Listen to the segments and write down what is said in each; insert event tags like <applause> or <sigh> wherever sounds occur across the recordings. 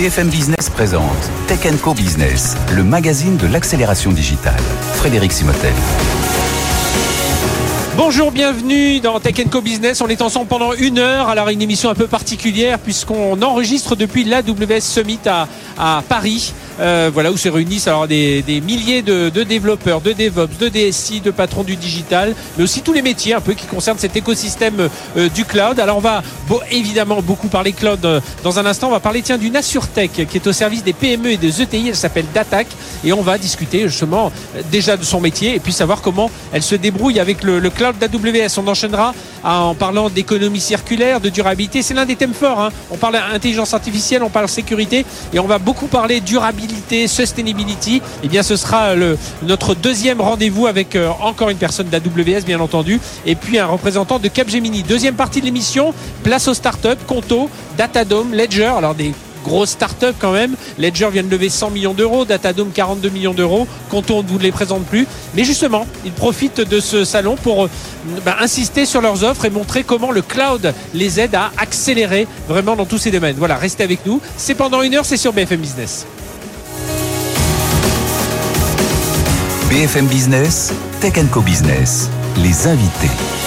BFM Business présente Tech Co Business, le magazine de l'accélération digitale. Frédéric Simotel. Bonjour, bienvenue dans Tech Co Business. On est ensemble pendant une heure. Alors une émission un peu particulière puisqu'on enregistre depuis l'AWS Summit à, à Paris. Euh, voilà où se réunissent alors des, milliers de, développeurs, de DevOps, de DSI, de patrons du digital, mais aussi tous les métiers un peu qui concernent cet écosystème euh, du cloud. Alors on va évidemment beaucoup parler cloud euh, dans un instant. On va parler tiens d'une AssureTech qui est au service des PME et des ETI. Elle s'appelle Datac et on va discuter justement déjà de son métier et puis savoir comment elle se débrouille avec le, cloud d'AWS. On enchaînera en parlant d'économie circulaire, de durabilité. C'est l'un des thèmes forts. Hein. On parle intelligence artificielle, on parle sécurité et on va beaucoup parler durabilité sustainability, et eh bien ce sera notre deuxième rendez-vous avec euh, encore une personne d'AWS bien entendu, et puis un représentant de Capgemini. Deuxième partie de l'émission, place aux startups, Conto, Datadome, Ledger, alors des grosse start-up quand même. Ledger vient de lever 100 millions d'euros, Datadome 42 millions d'euros. Conto, on ne vous les présente plus. Mais justement, ils profitent de ce salon pour euh, bah, insister sur leurs offres et montrer comment le cloud les aide à accélérer vraiment dans tous ces domaines. Voilà, restez avec nous. C'est pendant une heure, c'est sur BFM Business. BFM Business, Tech Co Business, les invités.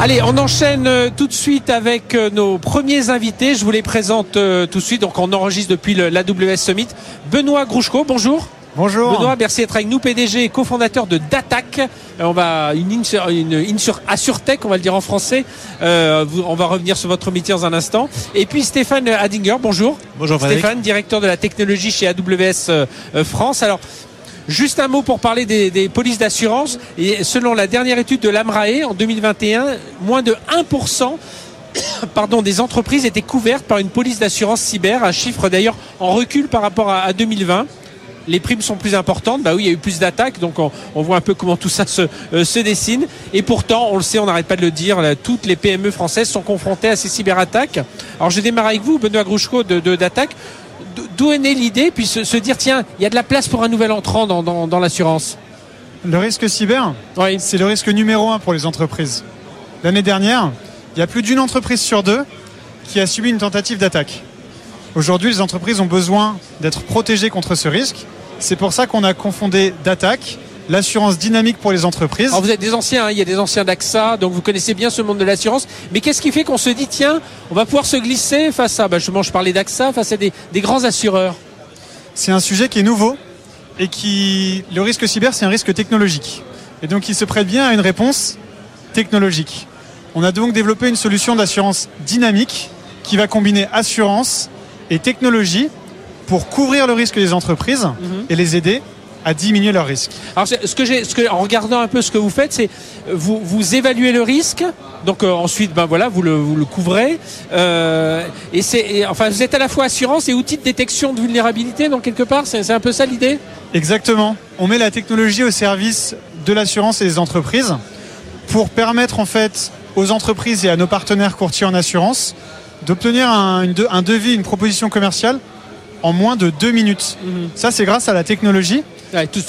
Allez, on enchaîne euh, tout de suite avec euh, nos premiers invités. Je vous les présente euh, tout de suite. Donc, on enregistre depuis l'AWS Summit. Benoît Grouchko, bonjour. Bonjour. Benoît, merci d'être avec nous, PDG et cofondateur de Datac. On va une in sur, une sur on va le dire en français. on va revenir sur votre métier dans un instant. Et puis Stéphane Adinger, bonjour. Bonjour Stéphane, directeur de la technologie chez AWS France. Alors, Juste un mot pour parler des, polices d'assurance. Selon la dernière étude de l'AMRAE en 2021, moins de 1% <coughs> pardon, des entreprises étaient couvertes par une police d'assurance cyber, un chiffre d'ailleurs en recul par rapport à, 2020 les primes sont plus importantes. Bah oui, il y a eu plus d'attaques, donc on, voit un peu comment tout ça se, euh, se, dessine. Et pourtant, on le sait, on n'arrête pas de le dire, toutes les PME françaises sont confrontées à ces cyberattaques. Alors je démarre avec vous, Benoît Grouchko de d'Attaque d'où est née l'idée, puis se, dire tiens, il y a de la place pour un nouvel entrant dans, l'assurance Le risque cyber, c'est le risque numéro un pour les entreprises. L'année dernière, il y a plus d'une entreprise sur deux qui a subi une tentative d'attaque. Aujourd'hui, les entreprises ont besoin d'être protégées contre ce risque. C'est pour ça qu'on a confondé d'attaque l'assurance dynamique pour les entreprises. Alors vous êtes des anciens, hein, il y a des anciens d'AXA, donc vous connaissez bien ce monde de l'assurance. Mais qu'est-ce qui fait qu'on se dit, tiens, on va pouvoir se glisser face à, bah, justement, je parlais d'AXA, face à des, grands assureurs C'est un sujet qui est nouveau et qui, le risque cyber, c'est un risque technologique. Et donc il se prête bien à une réponse technologique. On a donc développé une solution d'assurance dynamique qui va combiner assurance et technologie pour couvrir le risque des entreprises mhm. et les aider à diminuer leur risque. Alors ce que j'ai, ce que, en regardant un peu ce que vous faites, c'est vous, vous évaluez le risque, donc euh, ensuite ben voilà vous le, vous le couvrez, euh, et c'est enfin vous êtes à la fois assurance et outil de détection de vulnérabilité, donc quelque part c'est, un peu ça l'idée? Exactement. On met la technologie au service de l'assurance et des entreprises pour permettre en fait aux entreprises et à nos partenaires courtiers en assurance d'obtenir un, un devis, une proposition commerciale en moins de deux minutes. Mhm. Ça, c'est grâce à la technologie tout,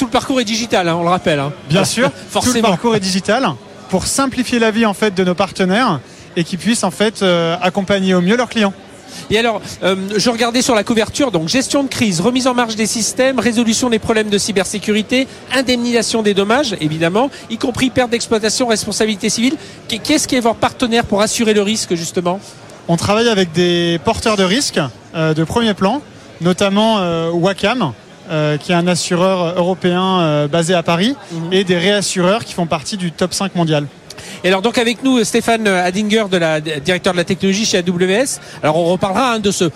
le parcours est digital, hein, on le rappelle. Hein. Bien sûr, Forcément. <laughs> tout le parcours est digital pour simplifier la vie en fait de nos partenaires et qu'ils puissent en fait euh, accompagner au mieux leurs clients. Et alors, euh, je regardais sur la couverture, donc gestion de crise, remise en marche des systèmes, résolution des problèmes de cybersécurité, indemnisation des dommages, évidemment, y compris perte d'exploitation, responsabilité civile. Qu'est-ce qui est votre partenaire pour assurer le risque, justement? On travaille avec des porteurs de risque euh, de premier plan, notamment Wacam, euh, qui est un assureur européen euh, basé à Paris, mhm. et des réassureurs qui font partie du top 5 mondial. Et alors donc avec nous Stéphane Adinger, de la directeur de la technologie chez AWS. Alors on reparlera hein, de ce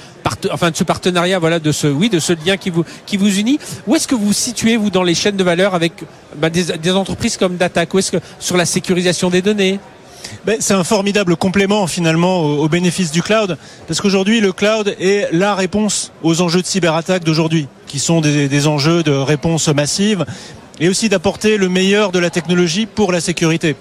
enfin de ce partenariat, voilà, de ce oui, de ce lien qui vous qui vous unit. Où est-ce que vous situez vous dans les chaînes de valeur avec bah, des, entreprises comme Datac Où est-ce que sur la sécurisation des données? Ben, c'est un formidable complément finalement au, bénéfice du cloud, parce qu'aujourd'hui le cloud est la réponse aux enjeux de cyberattaque d'aujourd'hui, qui sont des, des enjeux de réponse massive, et aussi d'apporter le meilleur de la technologie pour la sécurité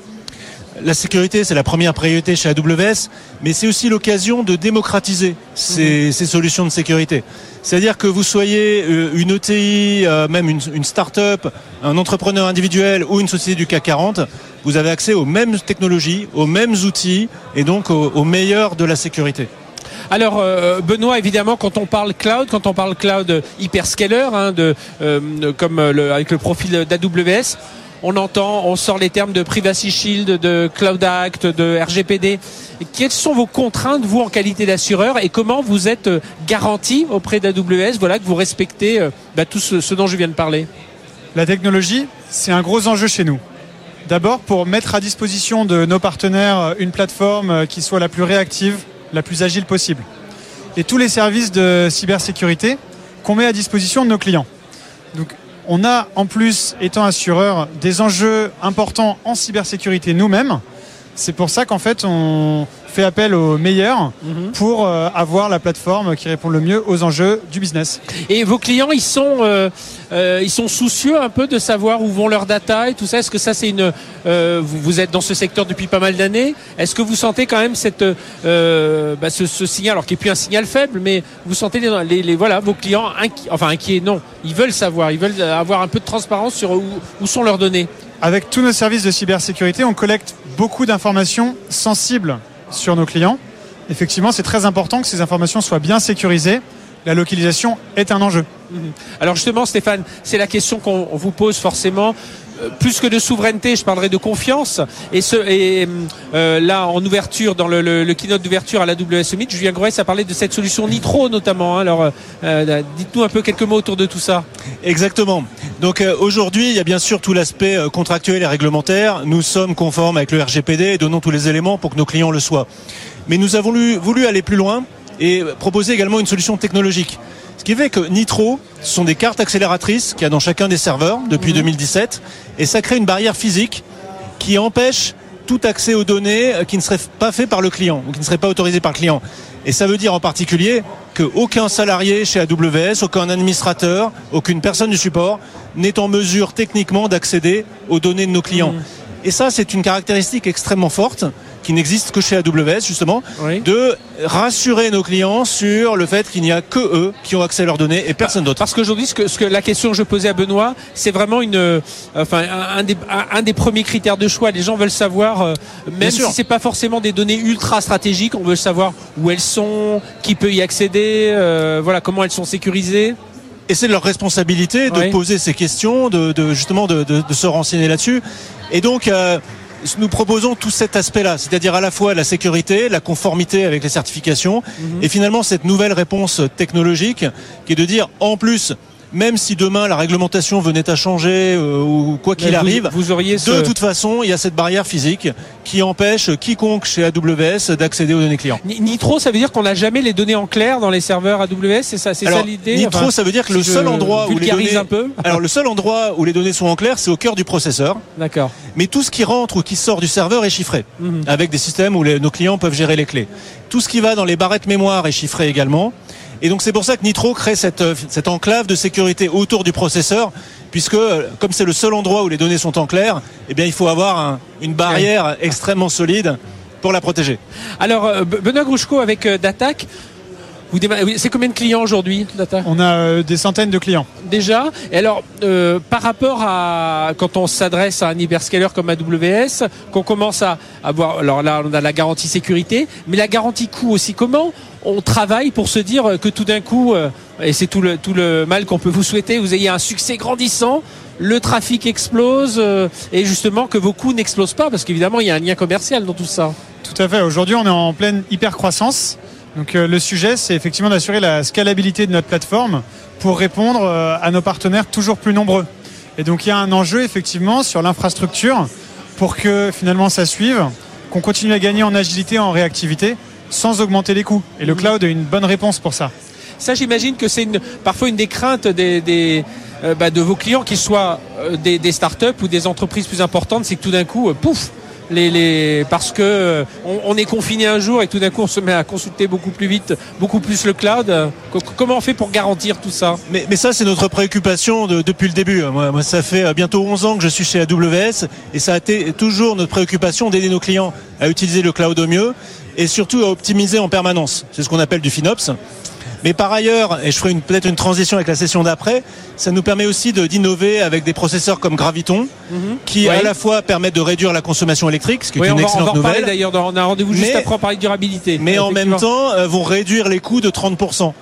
la sécurité, c'est la première priorité chez AWS, mais c'est aussi l'occasion de démocratiser ces, mhm. solutions de sécurité. C'est-à-dire que vous soyez euh, une ETI, euh, même une, start-up, un entrepreneur individuel ou une société du CAC 40, vous avez accès aux mêmes technologies, aux mêmes outils et donc au, au meilleur de la sécurité. Alors euh, Benoît, évidemment, quand on parle cloud, quand on parle cloud hyperscaler, hein, comme avec le profil d'AWS, on entend, on sort les termes de Privacy Shield, de Cloud Act, de RGPD. Quelles sont vos contraintes, vous, en qualité d'assureur, et comment vous êtes euh, garanti auprès d'AWS, voilà, que vous respectez euh, bah, tout ce, dont je viens de parler? La technologie, c'est un gros enjeu chez nous. D'abord pour mettre à disposition de nos partenaires une plateforme qui soit la plus réactive, la plus agile possible. Et tous les services de cybersécurité qu'on met à disposition de nos clients. On a en plus, étant assureur, des enjeux importants en cybersécurité nous-mêmes. C'est pour ça qu'en fait, on fait appel aux meilleurs Mhm. pour euh, avoir la plateforme qui répond le mieux aux enjeux du business. Et vos clients, ils sont, euh, euh, ils sont soucieux un peu de savoir où vont leurs data et tout ça? Est-ce que ça, c'est une, vous, êtes dans ce secteur depuis pas mal d'années? Est-ce que vous sentez quand même cette, bah, ce, ce signal, alors qui est plus un signal faible, mais vous sentez les, les- les- voilà, vos clients inqui- enfin inquiets, non, ils veulent savoir, ils veulent avoir un peu de transparence sur où, où sont leurs données. Avec tous nos services de cybersécurité, on collecte beaucoup d'informations sensibles sur nos clients. Effectivement, c'est très important que ces informations soient bien sécurisées. La localisation est un enjeu. Alors justement, Stéphane, c'est la question qu'on on vous pose forcément. Euh, Plus que de souveraineté, je parlerai de confiance. Et, euh, là, en ouverture, dans le, keynote d'ouverture à la WS Summit, Julien Groès a parlé de cette solution Nitro notamment. hein. Alors, euh, dites-nous un peu quelques mots autour de tout ça. Exactement. Donc aujourd'hui, il y a bien sûr tout l'aspect contractuel et réglementaire. Nous sommes conformes avec le RGPD et donnons tous les éléments pour que nos clients le soient. Mais nous avons voulu aller plus loin et proposer également une solution technologique. Ce qui fait que Nitro, ce sont des cartes accélératrices qu'il y a dans chacun des serveurs depuis 2017 et ça crée une barrière physique qui empêche tout accès aux données euh, qui ne serait pas fait par le client ou qui ne serait pas autorisé par le client. Et ça veut dire en particulier qu'aucun salarié chez AWS, aucun administrateur, aucune personne du support n'est en mesure techniquement d'accéder aux données de nos clients. Et ça, c'est une caractéristique extrêmement forte qui n'existe que chez AWS justement, Oui. de rassurer nos clients sur le fait qu'il n'y a que eux qui ont accès à leurs données et personne d'autre. Parce qu'aujourd'hui, ce que, ce que la question que je posais à Benoît, c'est vraiment une, euh, enfin, un, des, un, des premiers critères de choix. Les gens veulent savoir, euh, même si c'est pas forcément des données ultra stratégiques, on veut savoir où elles sont, qui peut y accéder, euh, voilà, comment elles sont sécurisées. Et c'est leur responsabilité de Oui. poser ces questions, de, de- justement de, de- de se renseigner là-dessus. Et donc, nous proposons tout cet aspect-là, c'est-à-dire à la fois la sécurité, la conformité avec les certifications, Mhm. et finalement cette nouvelle réponse technologique qui est de dire, en plus, même si demain la réglementation venait à changer euh, ou quoi qu'il arrive, vous auriez ce- de toute façon, il y a cette barrière physique qui empêche quiconque chez AWS d'accéder aux données clients. Ni- Nitro, ça veut dire qu'on n'a jamais les données en clair dans les serveurs AWS, c'est ça, c'est ça l'idée. Nitro, Enfin, ça veut dire que si le seul endroit où les données, un peu. <laughs> alors le seul endroit où les données sont en clair, c'est au cœur du processeur. D'accord. Mais tout ce qui rentre ou qui sort du serveur est chiffré, Mhm. avec des systèmes où les- nos clients peuvent gérer les clés. Tout ce qui va dans les barrettes mémoire est chiffré également. Et donc c'est pour ça que Nitro crée cette, euh, cette enclave de sécurité autour du processeur, puisque euh, comme c'est le seul endroit où les données sont en clair, eh bien il faut avoir un- une barrière extrêmement solide pour la protéger. Alors, euh, Benoît Grouchko avec Datac, c'est combien de clients aujourd'hui, Data On a euh, des centaines de clients. déjà. Et alors, euh, par rapport à quand on s'adresse à un hyperscaler comme AWS, qu'on commence à avoir, alors là, on a la garantie sécurité, mais la garantie coût aussi. Comment on travaille pour se dire que tout d'un coup, euh, et c'est tout le mal qu'on peut vous souhaiter, vous ayez un succès grandissant. Le trafic explose euh, et justement que vos coûts n'explosent pas parce qu'évidemment il y a un lien commercial dans tout ça. Tout à fait. Aujourd'hui, on est en pleine hyper croissance. Donc euh, le sujet, c'est effectivement d'assurer la scalabilité de notre plateforme pour répondre à nos partenaires toujours plus nombreux. Et donc il y a un enjeu effectivement sur l'infrastructure pour que finalement ça suive, qu'on continue à gagner en agilité, en réactivité, sans augmenter les coûts. Et le cloud est une bonne réponse pour ça. Ça, j'imagine que c'est une, parfois une des craintes des, des, euh, bah, de vos clients, qu'ils soient euh, des, des startups ou des entreprises plus importantes, c'est que tout d'un coup, euh, pouf, parce que euh, on, on est confiné un jour et tout d'un coup on se met à consulter beaucoup plus vite, beaucoup plus le cloud. Co- Comment on fait pour garantir tout ça? Mais, ça, c'est notre préoccupation de- depuis le début. Moi, moi, ça fait euh, bientôt 11 ans que je suis chez AWS et ça a été toujours notre préoccupation d'aider nos clients à utiliser le cloud au mieux et surtout à optimiser en permanence. C'est ce qu'on appelle du FinOps. Mais par ailleurs, et je ferai peut-être une transition avec la session d'après, ça nous permet aussi d'innover avec des processeurs comme Graviton, qui Oui. à la fois permettent de réduire la consommation électrique, ce qui est une on va, on excellente va parler nouvelle. d'ailleurs. dans- On a un rendez-vous juste après, on parler de durabilité. mais en même temps euh, vont réduire les coûts de 30%.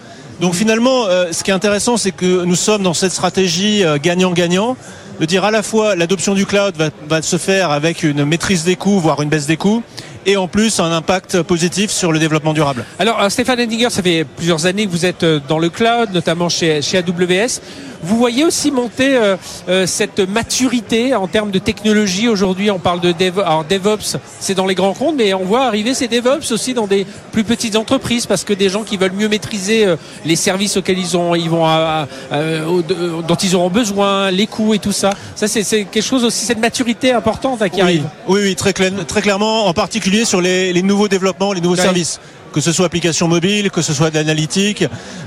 Donc finalement, euh, ce qui est intéressant, c'est que nous sommes dans cette stratégie euh, gagnant-gagnant, de dire à la fois l'adoption du cloud va, va se faire avec une maîtrise des coûts, voire une baisse des coûts, et en plus un impact positif sur le développement durable. Alors, euh, Stéphane Hendinger, ça fait plusieurs années que vous êtes euh, dans le cloud, notamment chez, chez AWS. Vous voyez aussi monter euh, euh, cette maturité en termes de technologie. Aujourd'hui, on parle de Dev alors, DevOps, c'est dans les grands comptes, mais on voit arriver ces DevOps aussi dans des plus petites entreprises parce que des gens qui veulent mieux maîtriser euh, les services auxquels ils, ont, ils vont, à- à- euh, de- dont ils auront besoin, les coûts et tout ça. Ça, c'est c'est quelque chose aussi, cette maturité importante hein, qui Oui, arrive. oui, oui, très, clair- très clairement, en particulier sur les, les nouveaux développements, les nouveaux services. Que ce soit applications mobiles, que ce soit de l'analytique,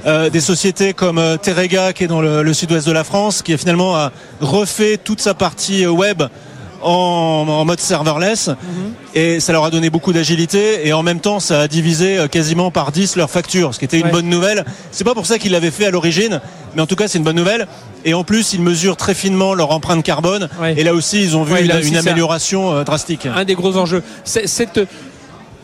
euh, des sociétés comme euh, Terega qui est dans le, le sud-ouest de la France, qui a finalement a refait toute sa partie euh, web en, en mode serverless et ça leur a donné beaucoup d'agilité et en même temps ça a divisé euh, quasiment par 10 leurs factures, ce qui était une Ouais. bonne nouvelle. C'est pas pour ça qu'ils l'avaient fait à l'origine, mais en tout cas c'est une bonne nouvelle. Et en plus ils mesurent très finement leur empreinte carbone Ouais. et là aussi ils ont vu Ouais, une, aussi, amélioration euh, drastique. un des gros enjeux. C'est- Cette,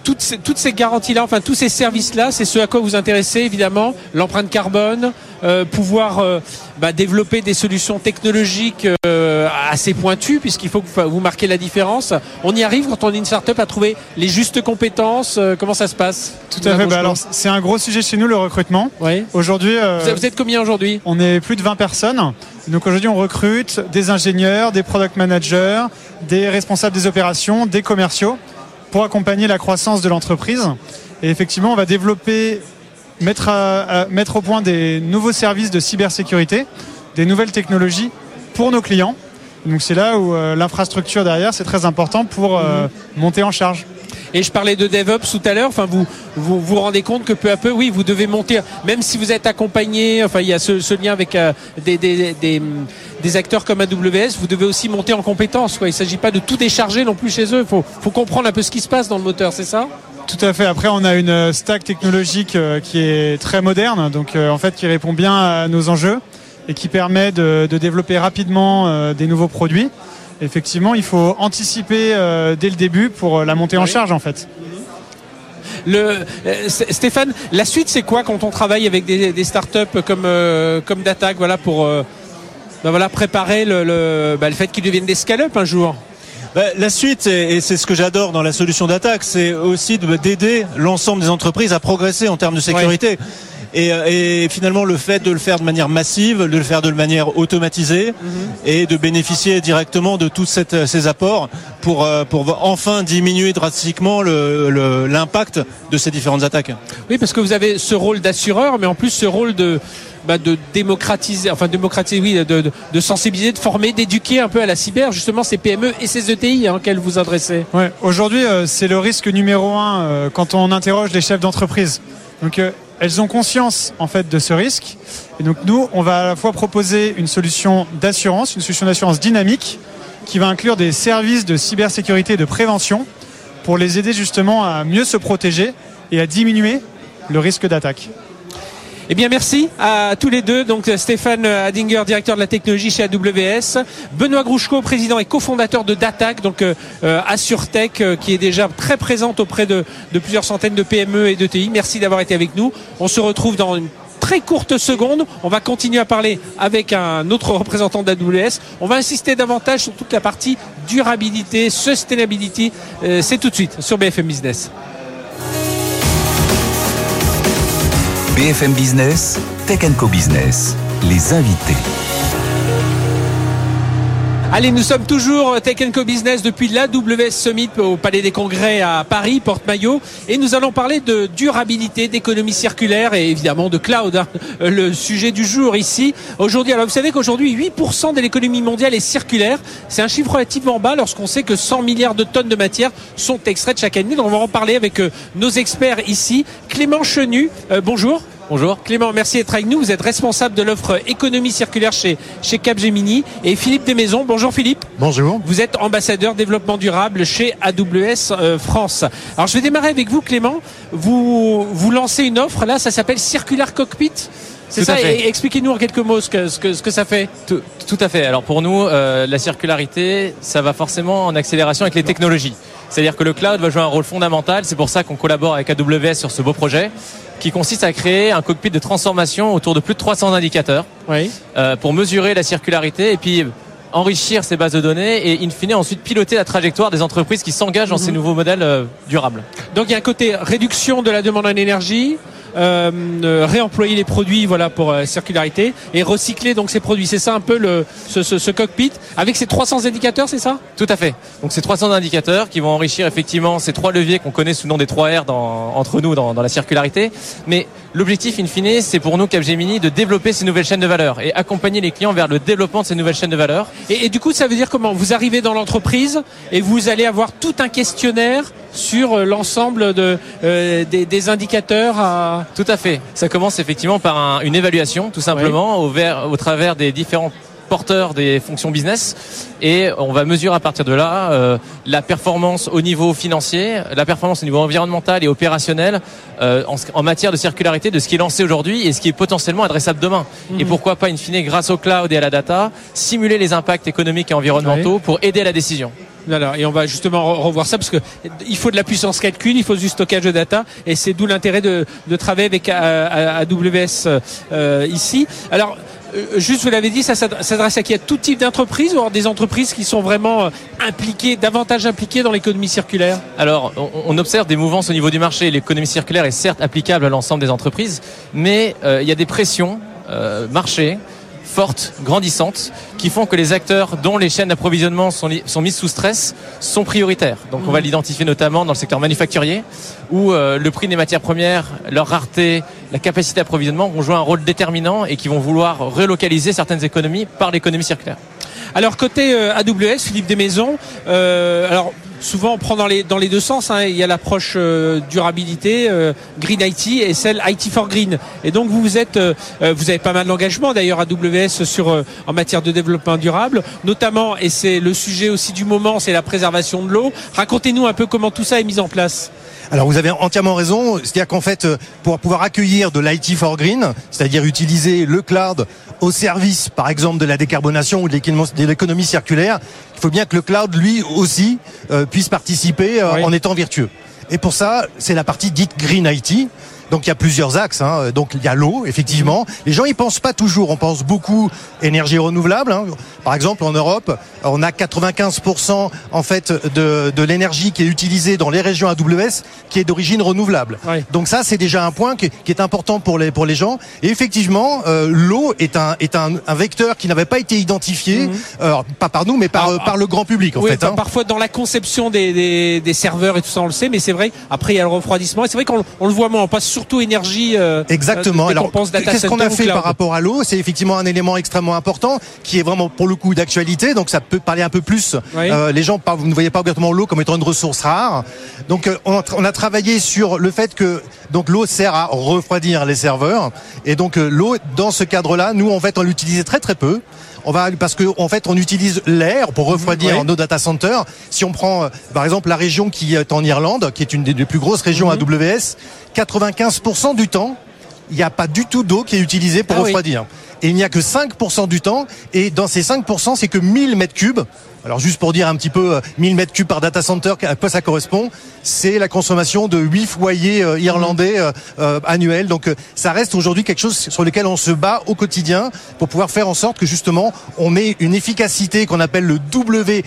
toutes ces, toutes ces garanties-là, enfin tous ces services-là, c'est ce à quoi vous intéressez évidemment, l'empreinte carbone, euh, pouvoir euh, bah, développer des solutions technologiques euh, assez pointues, puisqu'il faut que vous marquez la différence. On y arrive quand on est une start-up à trouver les justes compétences. euh, comment ça se passe? Tout à fait. Bah alors, c'est un gros sujet chez nous, le recrutement. oui. Aujourd'hui, euh, vous êtes combien aujourd'hui? on est plus de 20 personnes. Donc aujourd'hui, on recrute des ingénieurs, des product managers, des responsables des opérations, des commerciaux pour accompagner la croissance de l'entreprise. Et effectivement, on va développer, mettre, à- à- mettre au point des nouveaux services de cybersécurité, des nouvelles technologies pour nos clients. Donc c'est là où euh, l'infrastructure derrière, c'est très important pour euh, monter en charge. Et je parlais de DevOps tout à l'heure. Enfin, vous, vous vous rendez compte que peu à peu, oui, vous devez monter. Même si vous êtes accompagné, enfin, il y a ce, ce lien avec euh, des, des, des, des acteurs comme AWS. Vous devez aussi monter en compétences. Quoi. Il ne s'agit pas de tout décharger non plus chez eux. Il faut, faut comprendre un peu ce qui se passe dans le moteur, c'est ça? Tout à fait. Après, on a une euh, stack technologique euh, qui est très moderne, donc en fait qui répond bien à nos enjeux et qui permet de, de développer rapidement des nouveaux produits. Effectivement, il faut anticiper euh, dès le début pour euh, la montée en Oui. charge en fait. Le, euh, Stéphane, la suite, c'est quoi quand on travaille avec des, des startups comme, euh, comme Datac voilà, pour euh, ben voilà, préparer le, le, ben, le fait qu'ils deviennent des scale-up un jour? Bah, la suite, et c'est ce que j'adore dans la solution d'attaque, c'est aussi de- d'aider l'ensemble des entreprises à progresser en termes de sécurité. Et, euh, et finalement, le fait de le faire de manière massive, de le faire de manière automatisée, et de bénéficier directement de tous cette- ces apports pour, euh, pour enfin diminuer drastiquement le- le- l'impact de ces différentes attaques. Oui, parce que vous avez ce rôle d'assureur, mais en plus ce rôle de, bah, de démocratiser, enfin démocratiser, oui, de, de, de sensibiliser, de former, d'éduquer un peu à la cyber, justement ces PME et ces ETI hein, qu'elles vous adressez. Ouais. Aujourd'hui, euh, c'est le risque numéro un euh, quand on interroge les chefs d'entreprise. Donc, euh, elles ont conscience en fait de ce risque. Et donc, nous, on va à la fois proposer une solution d'assurance, une solution d'assurance dynamique, qui va inclure des services de cybersécurité et de prévention pour les aider justement à mieux se protéger et à diminuer le risque d'attaque. Eh bien, merci à tous les deux. Donc, Stéphane Adinger, directeur de la technologie chez AWS. Benoît Grouchko, président et cofondateur de Datac, donc euh, AssureTech, euh, qui est déjà très présente auprès de, de plusieurs centaines de PME et d'ETI. Merci d'avoir été avec nous. On se retrouve dans une très courte seconde. On va continuer à parler avec un autre représentant d'AWS. On va insister davantage sur toute la partie durabilité, sustainability. Euh, C'est tout de suite sur BFM Business. BFM Business, Tech Co Business, les invités. Allez, nous sommes toujours Tech Co Business depuis l'AWS Summit au Palais des Congrès à Paris, Porte-Maillot. Et nous allons parler de durabilité, d'économie circulaire et évidemment de cloud. hein. Euh, Le sujet du jour ici. Aujourd'hui, alors vous savez qu'aujourd'hui, 8% de l'économie mondiale est circulaire. C'est un chiffre relativement bas lorsqu'on sait que 100 milliards de tonnes de matière sont extraites chaque année. Donc on va en parler avec euh, nos experts ici. Clément Chenu, euh, bonjour. Bonjour. Clément, merci d'être avec nous. Vous êtes responsable de l'offre économie circulaire chez, chez Capgemini. Et Philippe Desmaisons. Bonjour Philippe. Bonjour. Vous êtes ambassadeur développement durable chez AWS euh, France. Alors je vais démarrer avec vous Clément. Vous, vous lancez une offre, là, ça s'appelle Circular Cockpit. C'est ça, expliquez-nous en quelques mots ce que, ce que, ce que ça fait. Tout, tout, à fait. Alors pour nous, euh, la circularité, ça va forcément en accélération avec les technologies. C'est-à-dire que le cloud va jouer un rôle fondamental. C'est pour ça qu'on collabore avec AWS sur ce beau projet qui consiste à créer un cockpit de transformation autour de plus de 300 indicateurs oui. euh, pour mesurer la circularité et puis enrichir ces bases de données et in fine ensuite piloter la trajectoire des entreprises qui s'engagent dans ces mhm. nouveaux modèles euh, durables. Donc il y a un côté réduction de la demande en énergie, euh, euh, réemployer les produits voilà pour euh, circularité et recycler donc ces produits. C'est ça un peu le ce, ce, ce, cockpit avec ces 300 indicateurs, c'est ça? Tout à fait. Donc ces 300 indicateurs qui vont enrichir effectivement ces trois leviers qu'on connaît sous le nom des 3 R dans, entre nous dans, dans la circularité. Mais l'objectif in fine, c'est pour nous Capgemini de développer ces nouvelles chaînes de valeur et accompagner les clients vers le développement de ces nouvelles chaînes de valeur. Et, et du coup, ça veut dire comment? Vous arrivez dans l'entreprise et vous allez avoir tout un questionnaire sur euh, l'ensemble de, euh, des, des, indicateurs à... Tout à fait. Ça commence effectivement par un, une évaluation, tout simplement, au, ver, au travers des différents porteurs des fonctions business et on va mesurer à partir de là euh, la performance au niveau financier, la performance au niveau environnemental et opérationnel euh, en, en, matière de circularité de ce qui est lancé aujourd'hui et ce qui est potentiellement adressable demain. Et mhm. pourquoi pas, in fine, grâce au cloud et à la data, simuler les impacts économiques et environnementaux pour aider à la décision. Voilà, et on va justement revoir ça parce que il faut de la puissance calcul, il faut du stockage de data, et c'est d'où l'intérêt de, de, travailler avec AWS euh, ici. Alors, euh, juste vous l'avez dit, ça s'adresse à qui? À tout type d'entreprise ou à des entreprises qui sont vraiment euh, impliquées, davantage impliquées dans l'économie circulaire? Alors, on, observe des mouvances au niveau du marché. L'économie circulaire est certes applicable à l'ensemble des entreprises, mais euh, il y a des pressions euh, marché fortes, grandissantes, qui font que les acteurs dont les chaînes d'approvisionnement sont, sont mises sous stress sont prioritaires. Donc on va mmh. l'identifier notamment dans le secteur manufacturier, où euh, le prix des matières premières, leur rareté, la capacité d'approvisionnement vont jouer un rôle déterminant et qui vont vouloir relocaliser certaines économies par l'économie circulaire. Alors côté euh, AWS, Philippe Desmaisons, euh, alors souvent on prend dans les, deux sens. Hein. Il y a l'approche euh, durabilité, euh, Green IT et celle IT for Green. Et donc vous, vous êtes, euh, vous avez pas mal d'engagement d'ailleurs AWS sur en matière de développement durable, notamment et c'est le sujet aussi du moment, c'est la préservation de l'eau. Racontez-nous un peu comment tout ça est mis en place. Alors vous avez entièrement raison, c'est-à-dire qu'en fait, pour pouvoir accueillir de l'IT for Green, c'est-à-dire utiliser le cloud au service, par exemple, de la décarbonation ou de l'économie circulaire, il faut bien que le cloud, lui aussi, euh, puisse participer euh, en étant vertueux. Et pour ça, c'est la partie dite Green IT. Donc il y a plusieurs axes. Hein. Donc il y a l'eau, effectivement. Les gens y pensent pas toujours. On pense beaucoup énergie renouvelable. Hein. Par exemple, en Europe, on a 95% en fait de, de l'énergie qui est utilisée dans les régions AWS qui est d'origine renouvelable. Donc ça, c'est déjà un point qui, qui, est important pour les pour les gens. Et effectivement, euh, l'eau est un est un, un vecteur qui n'avait pas été identifié, mhm. pas par nous, mais par par le grand public en fait. Hein. Parfois dans la conception des, des, des, serveurs et tout ça, on le sait, mais c'est vrai. Après, il y a le refroidissement. Et c'est vrai qu'on on le voit moins. On passe surtout énergie. Euh, Exactement. Alors, qu'est-ce qu'on a fait par rapport à l'eau? C'est effectivement un élément extrêmement important qui est vraiment pour le coup d'actualité. Donc ça peut parler un peu plus. Euh, les gens vous ne voyez pas obligatoirement l'eau comme étant une ressource rare. Donc euh, on, a, on, a, travaillé sur le fait que donc l'eau sert à refroidir les serveurs et donc euh, l'eau dans ce cadre-là, nous en fait on l'utilisait très très peu. On va parce que en fait on utilise l'air pour refroidir nos data centers. Si on prend euh, par exemple la région qui est en Irlande, qui est une des plus grosses régions mhm. AWS, 95% du temps, il n'y a pas du tout d'eau qui est utilisée pour ah refroidir. Et il n'y a que 5% du temps. Et dans ces 5%, c'est que 1000 mètres cubes alors juste pour dire un petit peu 1000 euh, mètres cubes par data center, à quoi ça correspond C'est la consommation de 8 foyers euh, irlandais euh, annuels. Donc ça reste aujourd'hui quelque chose sur lequel on se bat au quotidien pour pouvoir faire en sorte que justement on ait une efficacité qu'on appelle le WUE,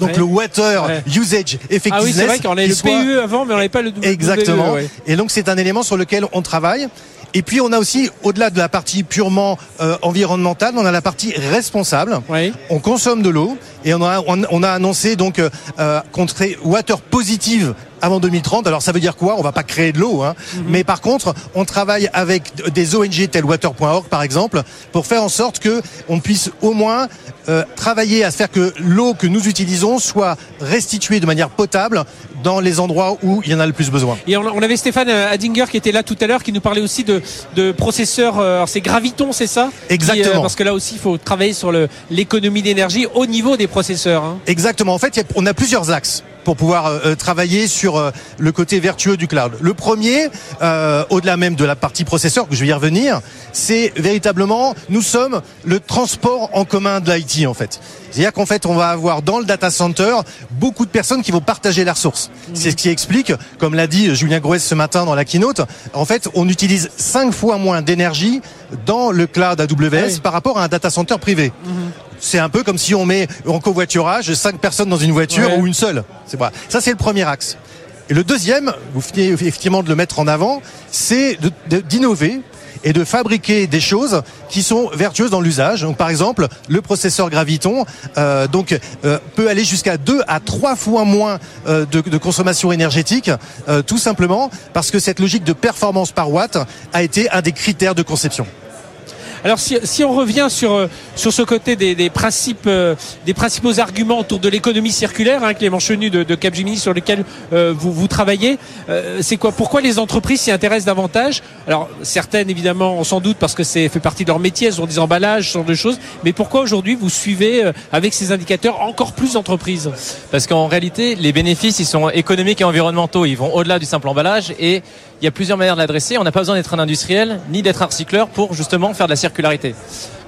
donc le Water Usage Effectiveness. Ah oui, c'est vrai qu'on avait le PUE avant, mais on n'avait pas le WUE. Exactement. Et donc c'est un élément sur lequel on travaille. Et puis on a aussi, au-delà de la partie purement euh, environnementale, on a la partie responsable. Oui. On consomme de l'eau et on a, on, a annoncé donc euh, euh, qu'on serait water positive avant 2030. Alors ça veut dire quoi? On va pas créer de l'eau, hein. Mhm. mais par contre, on travaille avec des ONG telles Water.org par exemple pour faire en sorte que on puisse au moins euh, travailler à faire que l'eau que nous utilisons soit restituée de manière potable dans les endroits où il y en a le plus besoin. Et on, avait Stéphane Adinger qui était là tout à l'heure, qui nous parlait aussi de, de processeurs. Euh, c'est Graviton, c'est ça? Exactement. parce que là aussi, il faut travailler sur l'économie d'énergie au niveau des processeurs. Hein. Exactement. En fait, on a plusieurs axes pour pouvoir euh, euh, travailler sur euh, le côté vertueux du cloud. Le premier, au-delà même de la partie processeur, que je vais y revenir, c'est véritablement, nous sommes le transport en commun de l'IT en fait. C'est-à-dire qu'en fait, on va avoir dans le data center beaucoup de personnes qui vont partager la ressources. C'est ce qui explique, comme l'a dit Julien Grouès ce matin dans la keynote, en fait, on utilise cinq fois moins d'énergie dans le cloud AWS ah par rapport à un data center privé. Mhm c'est un peu comme si on met en covoiturage cinq personnes dans une voiture ou une seule. C'est voilà. Ça, c'est le premier axe. Et le deuxième, vous finissez effectivement de le mettre en avant, c'est d'innover et de fabriquer des choses qui sont vertueuses dans l'usage. Donc par exemple, le processeur Graviton euh, donc euh, peut aller jusqu'à deux à trois fois moins euh, de, de, consommation énergétique, euh, tout simplement parce que cette logique de performance par watt a été un des critères de conception. Alors si, on revient sur, euh, sur ce côté des, des principes, euh, des principaux arguments autour de l'économie circulaire, hein, Clément Chenu de, de Capgemini, sur lesquels euh, vous, vous travaillez, c'est quoi Pourquoi les entreprises s'y intéressent davantage? Alors certaines évidemment sans doute parce que c'est fait partie de leur métier, elles ont des emballages, ce genre de choses. Mais pourquoi aujourd'hui vous suivez avec ces indicateurs encore plus d'entreprises? Parce qu'en réalité, les bénéfices ils sont économiques et environnementaux, ils vont au-delà du simple emballage et il y a plusieurs manières de l'adresser. On n'a pas besoin d'être un industriel ni d'être un recycleur pour justement faire de la circularité.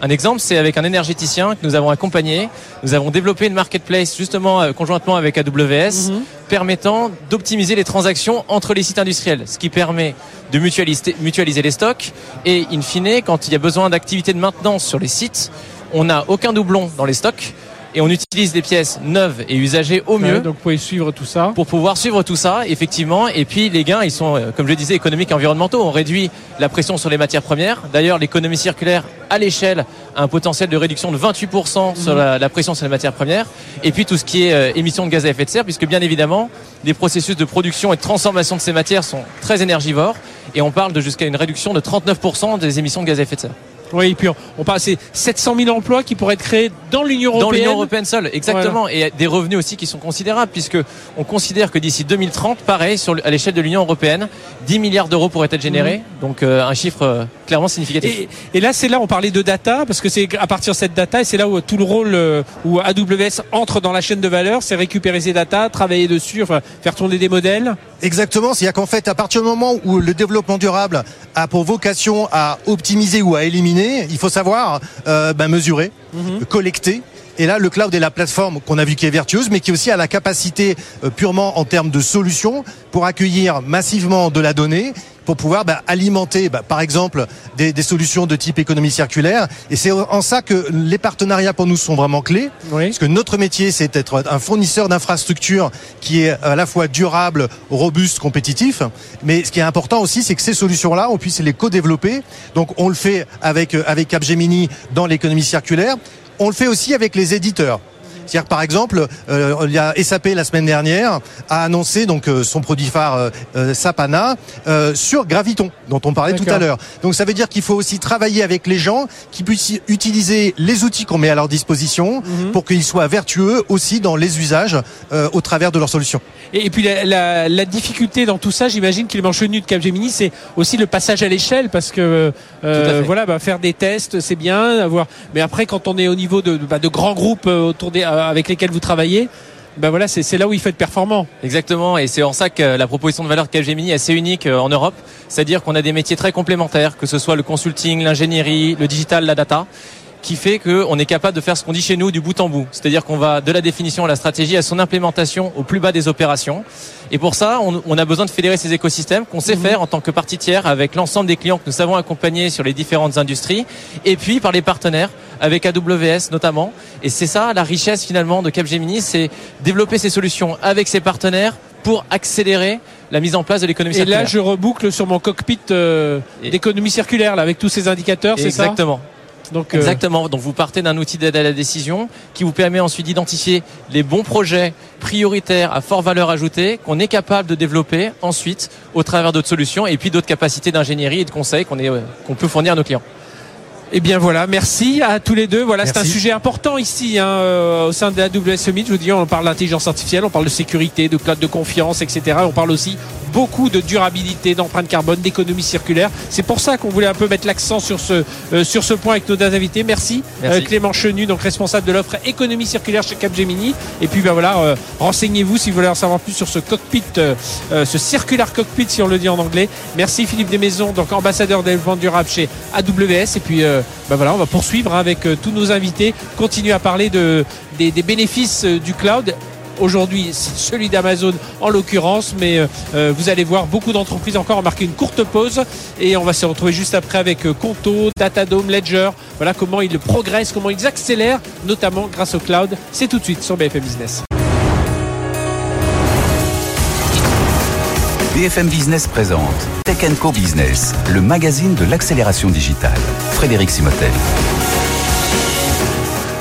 Un exemple, c'est avec un énergéticien que nous avons accompagné. Nous avons développé une marketplace justement euh, conjointement avec AWS mhm. permettant d'optimiser les transactions entre les sites industriels, ce qui permet de mutualiser, mutualiser les stocks et in fine, quand il y a besoin d'activités de maintenance sur les sites, on n'a aucun doublon dans les stocks et on utilise des pièces neuves et usagées au mieux. donc vous pouvez suivre tout ça. Pour pouvoir suivre tout ça, effectivement. Et puis les gains, ils sont, euh, comme je disais, économiques et environnementaux. On réduit la pression sur les matières premières. D'ailleurs, l'économie circulaire à l'échelle a un potentiel de réduction de 28% sur mhm. la, pression sur les matières premières. Et puis tout ce qui est euh, émissions de gaz à effet de serre, puisque bien évidemment, les processus de production et de transformation de ces matières sont très énergivores. Et on parle de jusqu'à une réduction de 39% des émissions de gaz à effet de serre. Oui, et puis on, parle, c'est 700 000 emplois qui pourraient être créés dans l'Union européenne. Dans l'Union européenne seule, exactement. Et des revenus aussi qui sont considérables, puisque on considère que d'ici 2030, pareil, sur, à l'échelle de l'Union européenne, 10 milliards d'euros pourraient être générés. Mhm. Donc euh, un chiffre euh, clairement significatif. Et, là, c'est là, on parlait de data, parce que c'est à partir de cette data, et c'est là où tout le rôle euh, où AWS entre dans la chaîne de valeur, c'est récupérer ces data, travailler dessus, enfin, faire tourner des modèles. Exactement. C'est-à-dire qu'en fait, à partir du moment où le développement durable a pour vocation à optimiser ou à éliminer, il faut savoir euh, ben, mesurer, mhm. collecter. Et là, le cloud est la plateforme qu'on a vu qui est vertueuse, mais qui aussi a la capacité euh, purement en termes de solutions pour accueillir massivement de la donnée pour pouvoir bah, alimenter, bah, par exemple, des, des, solutions de type économie circulaire. Et c'est en ça que les partenariats pour nous sont vraiment clés, parce que notre métier, c'est d'être un fournisseur d'infrastructures qui est à la fois durable, robuste, compétitif. Mais ce qui est important aussi, c'est que ces solutions-là, on puisse les co-développer. Donc, on le fait avec avec Capgemini dans l'économie circulaire. On le fait aussi avec les éditeurs. C'est-à-dire par exemple, euh, il y a SAP la semaine dernière a annoncé donc euh, son produit phare euh, Sapana sur Graviton dont on parlait tout à l'heure. Donc ça veut dire qu'il faut aussi travailler avec les gens qui puissent utiliser les outils qu'on met à leur disposition mhm. pour qu'ils soient vertueux aussi dans les usages au travers de leurs solutions. Et, puis la, la, difficulté dans tout ça, j'imagine qu'il est Chenu de Capgemini, c'est aussi le passage à l'échelle parce que voilà, bah, faire des tests, c'est bien, avoir. Mais après, quand on est au niveau de, bah, de grands groupes autour des euh, avec lesquels vous travaillez, ben voilà, c'est là où il faut être performant. Exactement, et c'est en ça que la proposition de valeur de Capgemini est assez unique euh, en Europe. C'est-à-dire qu'on a des métiers très complémentaires, que ce soit le consulting, l'ingénierie, le digital, la data qui fait qu'on est capable de faire ce qu'on dit chez nous du bout en bout. C'est-à-dire qu'on va de la définition à la stratégie à son implémentation au plus bas des opérations. Et pour ça, on, a besoin de fédérer ces écosystèmes qu'on sait mhm. faire en tant que partie tiers avec l'ensemble des clients que nous savons accompagner sur les différentes industries et puis par les partenaires avec AWS notamment. Et c'est ça la richesse finalement de Capgemini, c'est développer ces solutions avec ses partenaires pour accélérer la mise en place de l'économie circulaire. Et là, je reboucle sur mon cockpit euh, d'économie circulaire là, avec tous ces indicateurs, c'est ça? Exactement. Donc, Exactement. Donc vous partez d'un outil d'aide à la décision qui vous permet ensuite d'identifier les bons projets prioritaires à fort valeur ajoutée qu'on est capable de développer ensuite au travers d'autres solutions et puis d'autres capacités d'ingénierie et de conseil qu'on qu'on peut fournir à nos clients. Eh bien voilà, merci à tous les deux. Voilà, c'est un sujet important ici hein, euh, au sein de la AWS Summit. Je vous dis, on parle d'intelligence artificielle, on parle de sécurité, de cloud de confiance, etc. On parle aussi beaucoup de durabilité, d'empreinte carbone, d'économie circulaire. C'est pour ça qu'on voulait un peu mettre l'accent sur ce euh, sur ce point avec nos deux invités. Merci, euh, Clément Chenu, donc responsable de l'offre économie circulaire chez Capgemini. Et puis ben voilà, euh, renseignez-vous si vous voulez en savoir plus sur ce cockpit, ce circular cockpit si on le dit en anglais. Merci Philippe Desmaisons, donc ambassadeur développement durable chez AWS. Et puis ben voilà, on va poursuivre avec tous nos invités, continuer à parler de des, des bénéfices du cloud aujourd'hui celui d'Amazon en l'occurrence mais euh, euh, vous allez voir beaucoup d'entreprises encore ont marqué une courte pause et on va se retrouver juste après avec euh, Conto, Datadome, Ledger voilà comment ils progressent, comment ils accélèrent notamment grâce au cloud c'est tout de suite sur BFM Business BFM Business présente Tech Co Business, le magazine de l'accélération digitale. Frédéric Simotel.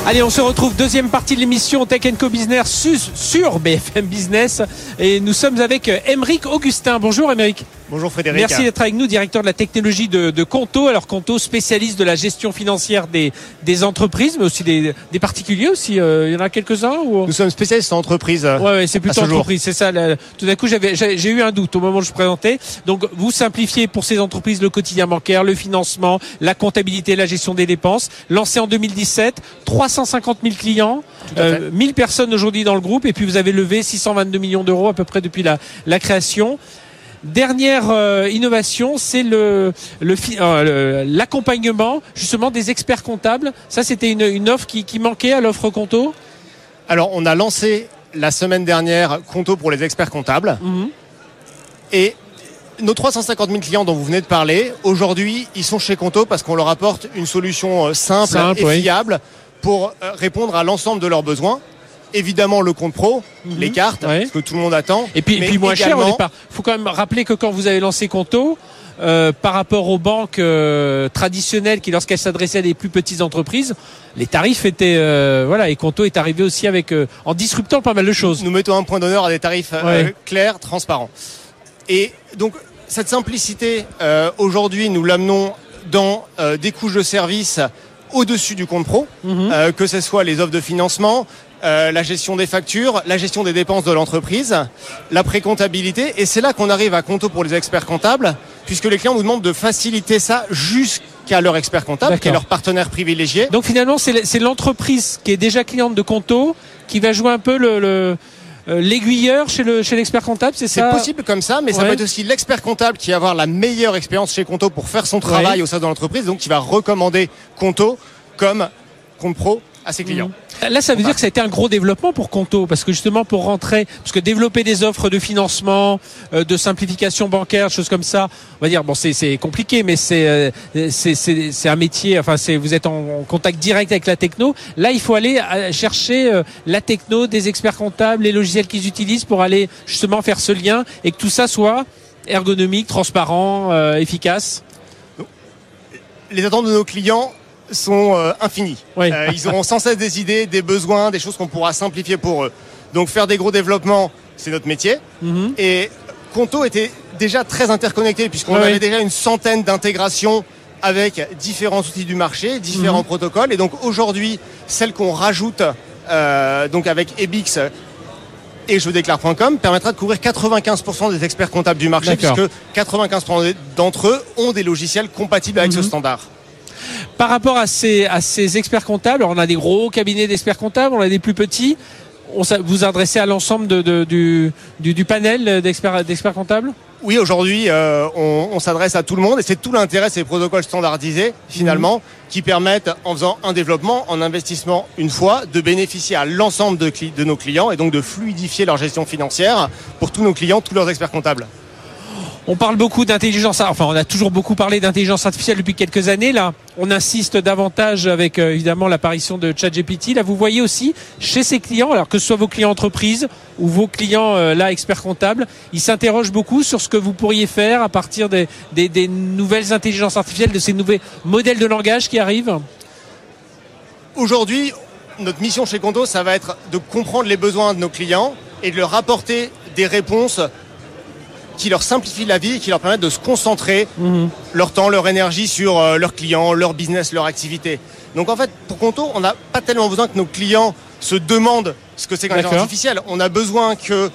Allez, on se retrouve deuxième partie de l'émission Tech Co Business sur BFM Business et nous sommes avec Émeric Augustin. Bonjour Émeric. Bonjour Frédéric. Merci d'être avec nous, directeur de la technologie de, de, Conto. Alors Conto, spécialiste de la gestion financière des, des entreprises, mais aussi des, des particuliers aussi. Euh, il y en a quelques-uns ou... Nous sommes spécialistes en entreprise. Ouais, ouais c'est plutôt entreprise, c'est ça. tout d'un coup, j'avais, j'ai eu un doute au moment où je présentais. Donc vous simplifiez pour ces entreprises le quotidien bancaire, le financement, la comptabilité, la gestion des dépenses. Lancé en 2017, 350 000 clients, euh, 1000 personnes aujourd'hui dans le groupe, et puis vous avez levé 622 millions d'euros à peu près depuis la, la création. Dernière euh, innovation, c'est le, euh, l'accompagnement justement des experts comptables. Ça, c'était une, offre qui, manquait à l'offre Conto. Alors, on a lancé la semaine dernière Conto pour les experts comptables. Mhm. Et nos 350 000 clients dont vous venez de parler, aujourd'hui, ils sont chez Conto parce qu'on leur apporte une solution euh, simple, et fiable pour répondre à l'ensemble de leurs besoins évidemment le compte pro, mhm. les cartes, ce que tout le monde attend. Et puis, puis moins cher au départ. Il faut quand même rappeler que quand vous avez lancé Conto, euh, par rapport aux banques euh, traditionnelles qui, lorsqu'elles s'adressaient à des plus petites entreprises, les tarifs étaient euh, voilà et Conto est arrivé aussi avec en disruptant pas mal de choses. Nous mettons un point d'honneur à des tarifs clairs, transparents. Et donc cette simplicité aujourd'hui, nous l'amenons dans des couches de services au-dessus du compte pro, mhm. que ce soit les offres de financement, euh, la gestion des factures, la gestion des dépenses de l'entreprise, la précomptabilité. Et c'est là qu'on arrive à Conto pour les experts comptables, puisque les clients nous demandent de faciliter ça jusqu'à leur expert comptable, qui est leur partenaire privilégié. Donc finalement, c'est l'entreprise qui est déjà cliente de Conto qui va jouer un peu le, euh, l'aiguilleur chez le chez l'expert comptable, c'est ça C'est possible comme ça, mais ça peut être aussi l'expert comptable qui va avoir la meilleure expérience chez Conto pour faire son travail au sein de l'entreprise, donc qui va recommander Conto comme compte pro à ses clients. Là, ça veut dire que ça a été un gros développement pour Conto, parce que justement pour rentrer, parce que développer des offres de financement, euh, de simplification bancaire, choses comme ça, on va dire bon, c'est compliqué, mais euh, c'est c'est un métier. Enfin, c'est vous êtes en, contact direct avec la techno. Là, il faut aller euh, chercher la techno des experts comptables, les logiciels qu'ils utilisent pour aller justement faire ce lien et que tout ça soit ergonomique, transparent, efficace. Les attentes de nos clients sont euh, infinis. Euh, ils auront sans cesse des idées, des besoins, des choses qu'on pourra simplifier pour eux. Donc faire des gros développements, c'est notre métier. Mhm. Et Conto était déjà très interconnecté puisqu'on avait déjà une centaine d'intégrations avec différents outils du marché, différents mhm. protocoles. Et donc aujourd'hui, celle qu'on rajoute euh, donc avec Ebix et je déclare.com permettra de couvrir 95% des experts comptables du marché puisque 95% d'entre eux ont des logiciels compatibles avec ce mhm. standard. Par rapport à ces, à ces experts comptables, on a des gros cabinets d'experts comptables, on a des plus petits. On, vous adressez à l'ensemble de, du, du, panel d'experts comptables? Oui, aujourd'hui, euh, on, s'adresse à tout le monde et c'est tout l'intérêt ces protocoles standardisés, finalement, mhm. qui permettent, en faisant un développement, en investissement une fois, de bénéficier à l'ensemble de, de nos clients et donc de fluidifier leur gestion financière pour tous nos clients, tous leurs experts comptables. On parle beaucoup d'intelligence, enfin on a toujours beaucoup parlé d'intelligence artificielle depuis quelques années. Là, on insiste davantage avec euh, évidemment l'apparition de ChatGPT. Là, vous voyez aussi chez ces clients, alors que ce soit vos clients entreprises ou vos clients euh, là experts comptables, ils s'interrogent beaucoup sur ce que vous pourriez faire à partir des, des, nouvelles intelligences artificielles, de ces nouveaux modèles de langage qui arrivent. Aujourd'hui, notre mission chez Conto, ça va être de comprendre les besoins de nos clients et de leur apporter des réponses qui leur simplifient la vie et qui leur permettent de se concentrer mhm. leur temps, leur énergie sur euh, leurs clients, leur business, leur activité. Donc en fait, pour Conto, on n'a pas tellement besoin que nos clients se demandent ce que c'est qu'un intelligence artificielle. On a besoin que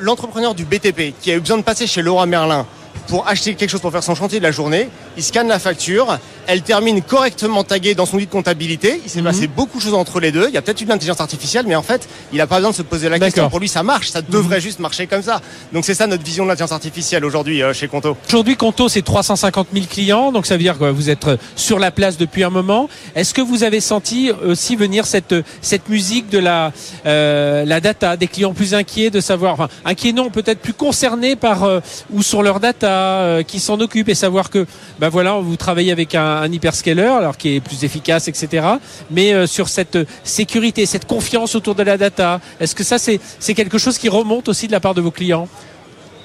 l'entrepreneur du BTP qui a eu besoin de passer chez Laura Merlin pour acheter quelque chose pour faire son chantier de la journée, il scanne la facture, elle termine correctement taguée dans son lit de comptabilité, il s'est passé mhm. beaucoup de choses entre les deux, il y a peut-être une intelligence artificielle, mais en fait, il n'a pas besoin de se poser la question. Pour lui, ça marche, ça devrait juste marcher comme ça. Donc c'est ça notre vision de l'intelligence artificielle aujourd'hui euh, chez Conto. Aujourd'hui, Conto, c'est 350 000 clients, donc ça veut dire que vous êtes euh, sur la place depuis un moment. Est-ce que vous avez senti aussi venir cette, cette musique de la, euh, la data, des clients plus inquiets de savoir, enfin, inquiets non, peut-être plus concernés par ou sur leur data, euh, qui s'en occupe et savoir que ben voilà vous travaillez avec un, un, hyperscaler alors qui est plus efficace etc mais euh, sur cette sécurité cette confiance autour de la data est-ce que ça c'est c'est quelque chose qui remonte aussi de la part de vos clients?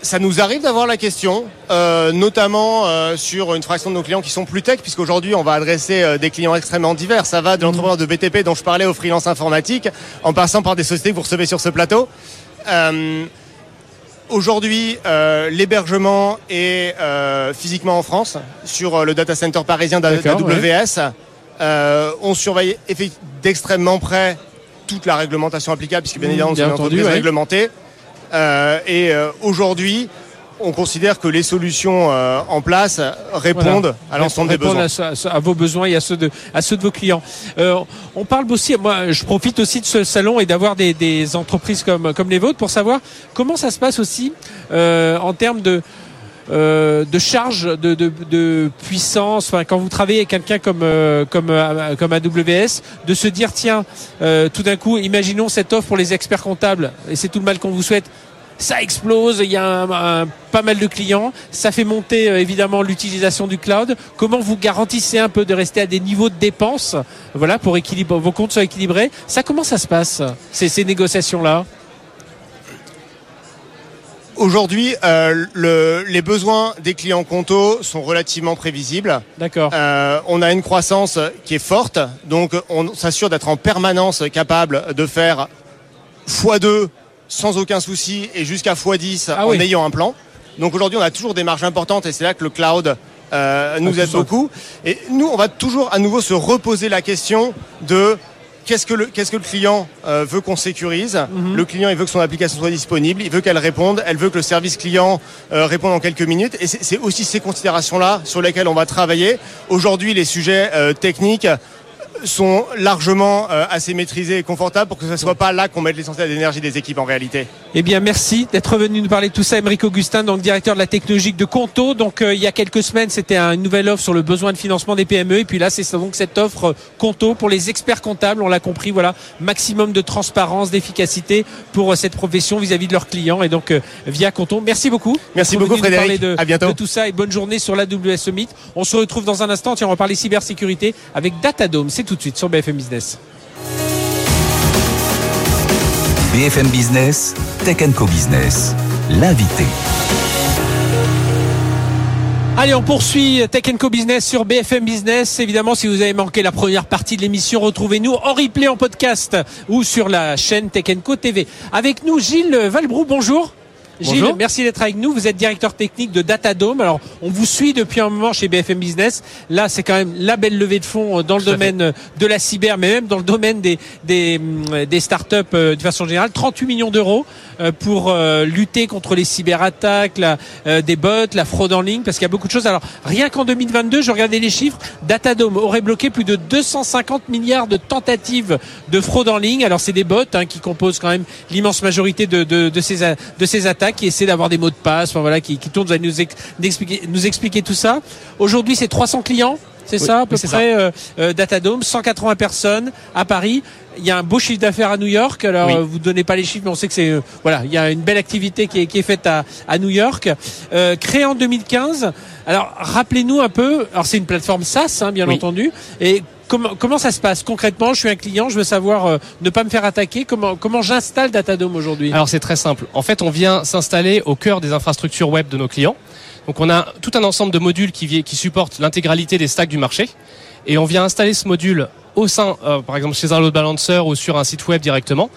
Ça nous arrive d'avoir la question, euh, notamment sur une fraction de nos clients qui sont plus tech, puisqu'aujourd'hui on va adresser des clients extrêmement divers. Ça va de l'entrepreneur de BTP dont je parlais au freelance informatique, en passant par des sociétés que vous recevez sur ce plateau. Aujourd'hui, euh, l'hébergement est euh, physiquement en France, sur euh, le data center parisien d'AWS. on surveille d'extrêmement près toute la réglementation applicable, puisque bien mmh, évidemment, c'est une entreprise réglementée. et aujourd'hui, on considère que les solutions euh, en place répondent à l'ensemble des besoins. À, vos besoins et à ceux de, à ceux de vos clients. Euh, on parle aussi, moi je profite aussi de ce salon et d'avoir des, des, entreprises comme, comme les vôtres pour savoir comment ça se passe aussi euh, en termes de... Euh, de charge, de, de, de, puissance. Enfin, quand vous travaillez avec quelqu'un comme euh, comme euh, comme AWS, de se dire tiens, tout d'un coup, imaginons cette offre pour les experts comptables, et c'est tout le mal qu'on vous souhaite ça explose, il y a pas mal de clients, ça fait monter euh, évidemment l'utilisation du cloud. Comment vous garantissez un peu de rester à des niveaux de dépenses, voilà, pour équilibrer vos comptes soient équilibrés? Ça, comment ça se passe ces, ces négociations-là? Aujourd'hui, euh, les besoins des clients Conto sont relativement prévisibles. D'accord. Euh, on a une croissance qui est forte, donc on s'assure d'être en permanence capable de faire x2 sans aucun souci et jusqu'à x10 ah en ayant un plan. Donc aujourd'hui, on a toujours des marges importantes et c'est là que le cloud euh, nous aide beaucoup. Et nous, on va toujours à nouveau se reposer la question de qu'est-ce que le, qu'est-ce que le client euh, veut qu'on sécurise mhm. Le client, il veut que son application soit disponible, il veut qu'elle réponde, elle veut que le service client euh, réponde en quelques minutes. Et c'est, c'est aussi ces considérations-là sur lesquelles on va travailler. Aujourd'hui, les sujets techniques sont largement euh, assez maîtrisés et confortables pour que ce ne soit pas là qu'on mette l'essentiel d'énergie des équipes en réalité. Eh bien, merci d'être venu nous parler de tout ça, Émeric Augustin, donc directeur de la technologie de Conto. Donc, euh, il y a quelques semaines, c'était une nouvelle offre sur le besoin de financement des PME. Et puis là, c'est donc cette offre euh, Conto pour les experts comptables. On l'a compris, voilà, maximum de transparence, d'efficacité pour cette profession vis-à-vis de leurs clients. Et donc, via Conto. Merci beaucoup. Merci beaucoup, Frédéric. De, à bientôt. de tout ça et bonne journée sur la WS Summit. On se retrouve dans un instant. Tiens, on va parler cybersécurité avec Datadome. C'est tout de suite sur BFM Business. BFM Business, Tech Co Business, l'invité. Allez, on poursuit Tech Co Business sur BFM Business. Évidemment, si vous avez manqué la première partie de l'émission, retrouvez-nous en replay en podcast ou sur la chaîne Tech Co TV. Avec nous, Gilles Valbrou, bonjour. Gilles, merci d'être avec nous. Vous êtes directeur technique de Datadome. Alors, on vous suit depuis un moment chez BFM Business. Là, c'est quand même la belle levée de fonds euh, dans le domaine euh, de la cyber, mais même dans le domaine des, des, euh, des startups de façon générale. 38 millions d'euros pour lutter contre les cyberattaques, la, des bots, la fraude en ligne, parce qu'il y a beaucoup de choses. Alors, rien qu'en 2022, je regardais les chiffres, Datadome aurait bloqué plus de 250 milliards de tentatives de fraude en ligne. Alors, c'est des bots hein, qui composent quand même l'immense majorité de, de, de, ces, de ces attaques qui essaie d'avoir des mots de passe, enfin voilà, qui, qui tourne, nous, expliquer, nous expliquer tout ça. Aujourd'hui, c'est 300 clients. C'est ça à peu près euh, euh, Datadome, 180 personnes à Paris. Il y a un beau chiffre d'affaires à New York. Alors euh, vous donnez pas les chiffres, mais on sait que c'est euh, voilà, il y a une belle activité qui est, qui est faite à, à New York, euh, créée en 2015. Alors rappelez-nous un peu. Alors c'est une plateforme SaaS, hein, bien entendu. Et Comment, ça se passe concrètement? Je suis un client, je veux savoir euh, ne pas me faire attaquer. Comment, comment j'installe Datadome aujourd'hui? Alors c'est très simple. En fait, on vient s'installer au cœur des infrastructures web de nos clients. Donc on a tout un ensemble de modules qui, qui supportent l'intégralité des stacks du marché. Et on vient installer ce module au sein, par exemple chez un load balancer ou sur un site web directement.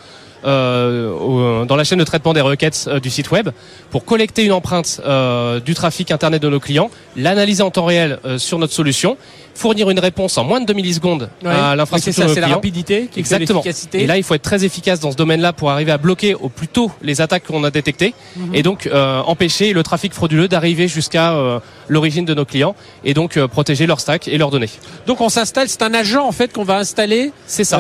Euh, dans la chaîne de traitement des requêtes euh, du site web pour collecter une empreinte euh, du trafic internet de nos clients, l'analyser en temps réel sur notre solution, fournir une réponse en moins de 2 millisecondes à l'infrastructure. C'est la rapidité, qui exactement. Et là, il faut être très efficace dans ce domaine-là pour arriver à bloquer au plus tôt les attaques qu'on a détectées mhm. et donc empêcher le trafic frauduleux d'arriver jusqu'à l'origine de nos clients et donc protéger leur stack et leurs données. Donc on s'installe, c'est un agent en fait qu'on va installer. C'est ça.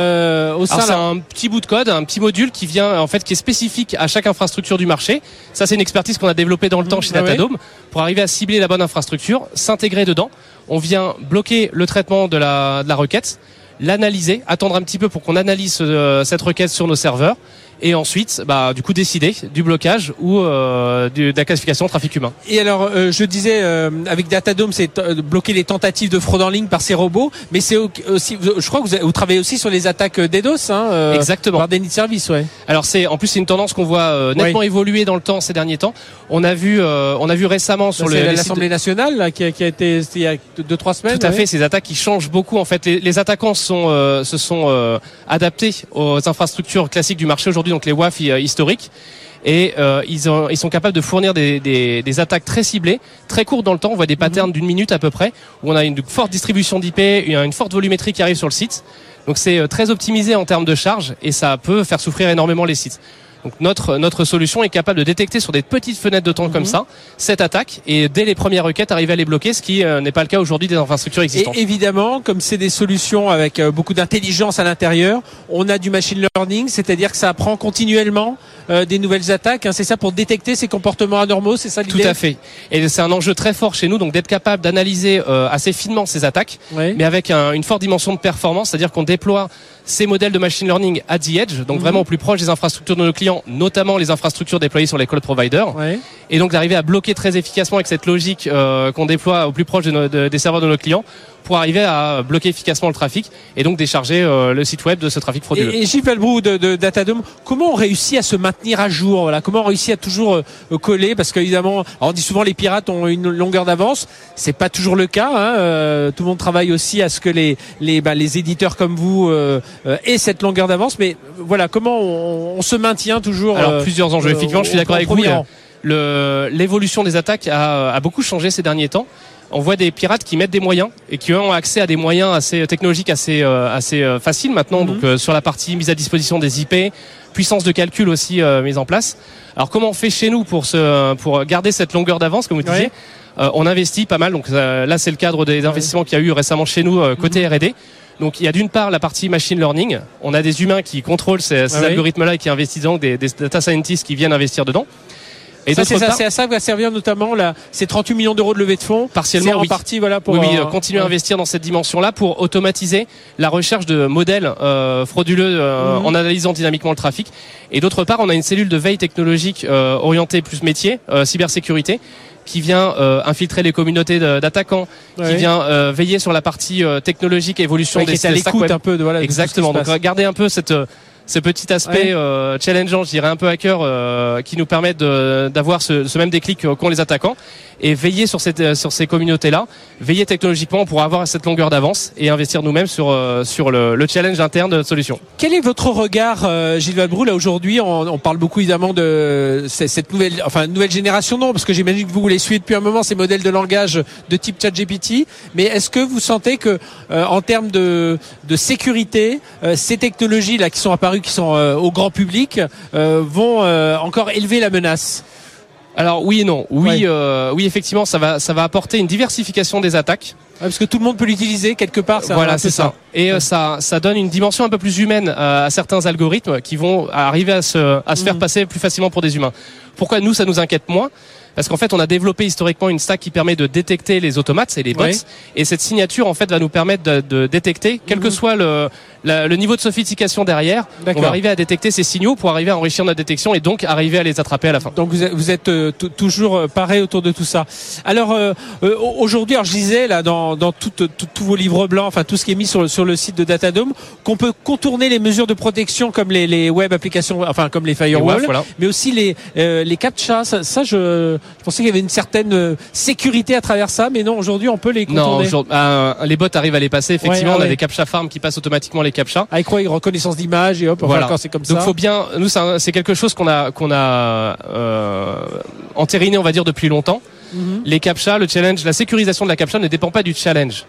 au sein. C'est un petit bout de code, un petit module qui vient en fait qui est spécifique à chaque infrastructure du marché. Ça c'est une expertise qu'on a développée dans le temps mmh, chez ah Datadome pour arriver à cibler la bonne infrastructure, s'intégrer dedans. On vient bloquer le traitement de la, de la requête, l'analyser, attendre un petit peu pour qu'on analyse euh, cette requête sur nos serveurs et ensuite bah du coup décider du blocage ou euh, de la classification trafic humain. Et alors euh, je disais euh, avec Datadome c'est bloquer les tentatives de fraude en ligne par ces robots mais c'est aussi je crois que vous, vous, travaillez aussi sur les attaques DDoS hein, Exactement. par déni de service ouais. Alors c'est en plus c'est une tendance qu'on voit nettement évoluer dans le temps ces derniers temps. On a vu on a vu récemment sur l'Assemblée nationale là, qui, a, qui, a, été il y a deux trois semaines. Tout à fait ces attaques qui changent beaucoup en fait les, les attaquants sont se sont adaptés aux infrastructures classiques du marché aujourd'hui donc les WAF euh, historiques et euh, ils, ont, ils sont capables de fournir des, des, des, attaques très ciblées, très courtes dans le temps. On voit des patterns mhm. d'une minute à peu près, où on a une forte distribution d'IP, une forte volumétrie qui arrive sur le site. Donc c'est euh, très optimisé en termes de charge et ça peut faire souffrir énormément les sites. Donc notre notre solution est capable de détecter sur des petites fenêtres de temps comme mhm. ça cette attaque et dès les premières requêtes arriver à les bloquer, ce qui euh, n'est pas le cas aujourd'hui des infrastructures existantes. Et évidemment, comme c'est des solutions avec euh, beaucoup d'intelligence à l'intérieur, on a du machine learning, c'est-à-dire que ça apprend continuellement euh, des nouvelles attaques. Hein. c'est ça pour détecter ces comportements anormaux, c'est ça l'idée Tout à fait. Et c'est un enjeu très fort chez nous, donc d'être capable d'analyser assez finement ces attaques, mais avec une forte dimension de performance, c'est-à-dire qu'on déploie ces modèles de machine learning à the edge, donc mhm. vraiment au plus proche des infrastructures de nos clients, notamment les infrastructures déployées sur les cloud providers. Et donc d'arriver à bloquer très efficacement avec cette logique euh, qu'on déploie au plus proche des serveurs de nos clients pour arriver à bloquer efficacement le trafic et donc décharger euh, le site web de ce trafic frauduleux. Et, et Gilles de, de, Datadome, comment on réussit à se maintenir à jour voilà, Comment on réussit à toujours euh, coller? Parce qu'évidemment, on dit souvent les pirates ont une longueur d'avance. C'est pas toujours le cas. Hein. Euh, tout le monde travaille aussi à ce que les les, bah, les éditeurs comme vous aient cette longueur d'avance. Mais voilà, comment on, on, se maintient toujours Alors plusieurs enjeux. Effectivement, je suis d'accord avec vous. L'évolution des attaques a, a beaucoup changé ces derniers temps on voit des pirates qui mettent des moyens et qui ont accès à des moyens assez technologiques assez euh, assez euh, faciles maintenant. Mhm. Donc euh, sur la partie mise à disposition des IP, puissance de calcul aussi mise en place. Alors comment on fait chez nous pour se pour garder cette longueur d'avance comme vous disiez On investit pas mal. Donc là c'est le cadre des investissements qu'il y a eu récemment chez nous côté mhm. R&D. Donc il y a d'une part la partie machine learning. On a des humains qui contrôlent ces, algorithmes-là et qui investissent donc des, des data scientists qui viennent investir dedans. Et c'est à ça que va servir notamment là, ces 38 millions d'euros de levée de fonds. Partiellement, en partie, voilà, pour oui, euh, continuer à investir dans cette dimension-là pour automatiser la recherche de modèles euh, frauduleux euh, mhm. en analysant dynamiquement le trafic. Et d'autre part, on a une cellule de veille technologique orientée plus métier, cybersécurité, qui vient infiltrer les communautés d'attaquants, qui vient veiller sur la partie technologique, évolution des qui est un peu de voilà. Exactement. Donc garder un peu cette ce petit aspect euh, challengeant, je dirais un peu hacker, euh, qui nous permet d'avoir ce, ce, même déclic qu'ont les attaquants et veiller sur, cette, sur ces communautés-là, veiller technologiquement pour avoir cette longueur d'avance et investir nous-mêmes sur, euh, sur le, le, challenge interne de notre solution. Quel est votre regard, euh, Gilles Valbrou, là aujourd'hui on, on, parle beaucoup évidemment de cette nouvelle, enfin nouvelle génération, non, parce que j'imagine que vous les suivez depuis un moment ces modèles de langage de type ChatGPT, mais est-ce que vous sentez que euh, en termes de, de sécurité, ces technologies là qui sont apparues, qui sont au grand public, vont encore élever la menace alors oui et non. Oui, euh, oui effectivement, ça va, ça va apporter une diversification des attaques. parce que tout le monde peut l'utiliser quelque part. Voilà, c'est ça. Et euh, ça, ça donne une dimension un peu plus humaine euh, à certains algorithmes qui vont arriver à se, à se faire mm. passer plus facilement pour des humains. Pourquoi nous, ça nous inquiète moins? Parce qu'en fait, on a développé historiquement une stack qui permet de détecter les automates et les bots. Et cette signature, en fait, va nous permettre de, de détecter, quel que mhm. soit le, le niveau de sophistication derrière, on va arriver à détecter ces signaux pour arriver à enrichir notre détection et donc arriver à les attraper à la fin. Donc vous êtes, vous êtes euh, toujours euh, pareil autour de tout ça. Alors euh, aujourd'hui, alors je disais là dans, dans tous vos livres blancs, enfin tout ce qui est mis sur, sur le site de Datadome, qu'on peut contourner les mesures de protection comme les, les web applications, enfin comme les firewalls, mais aussi les les captcha. Ça, ça je je pensais qu'il y avait une certaine euh, sécurité à travers ça, mais non, aujourd'hui on peut les contourner. Non, euh, les bots arrivent à les passer. Effectivement, on a des captcha farm qui passent automatiquement les captcha. Avec quoi reconnaissance d'image et hop, voilà. c'est comme ça. Donc faut bien, nous c'est quelque chose qu'on a qu'on a entériné, on va dire depuis longtemps. Mhm. Les captcha, le challenge, la sécurisation de la captcha ne dépend pas du challenge.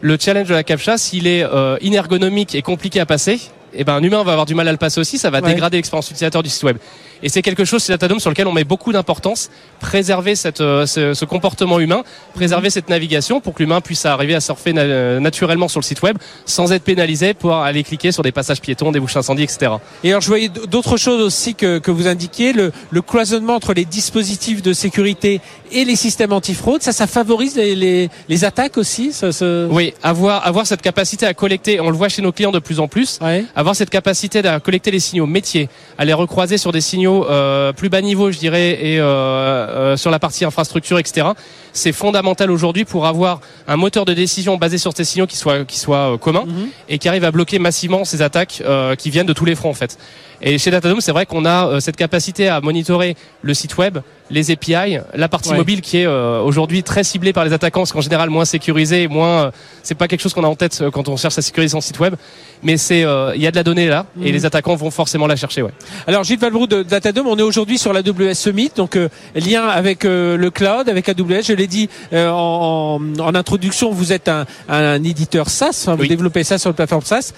Le challenge de la captcha, s'il est inergonomique et compliqué à passer, eh ben un humain va avoir du mal à le passer aussi, ça va dégrader l'expérience utilisateur du site web. Et c'est quelque chose chez Datadome sur lequel on met beaucoup d'importance, préserver cette, euh, ce, comportement humain, préserver cette navigation pour que l'humain puisse arriver à surfer euh, naturellement sur le site web sans être pénalisé pour aller cliquer sur des passages piétons, des bouches incendies, etc. Et alors je voyais d'autres choses aussi que, que vous indiquiez, le, le, cloisonnement entre les dispositifs de sécurité et les systèmes antifraude, ça, ça favorise les, les, les attaques aussi ça, Oui, avoir, avoir cette capacité à collecter, on le voit chez nos clients de plus en plus, avoir cette capacité à collecter les signaux métiers, à les recroiser sur des signaux euh, plus bas niveau, je dirais, et euh, euh, sur la partie infrastructure, etc. C'est fondamental aujourd'hui pour avoir un moteur de décision basé sur ces signaux qui soit qui soit commun mhm. et qui arrive à bloquer massivement ces attaques qui viennent de tous les fronts en fait. Et chez Datadome, c'est vrai qu'on a euh, cette capacité à monitorer le site web, les API, la partie mobile qui est euh, aujourd'hui très ciblée par les attaquants, parce qu'en général moins sécurisée, moins. Euh, c'est pas quelque chose qu'on a en tête quand on cherche à sécuriser son site web, mais c'est il y a de la donnée là, et mhm. les attaquants vont forcément la chercher. Ouais. Alors Gilles Valbrou de Datadome, on est aujourd'hui sur la AWS Summit, donc lien avec le cloud, avec AWS. Je l'ai dit en, en, introduction, vous êtes un, un éditeur SaaS, hein, vous développez ça sur la plateforme SaaS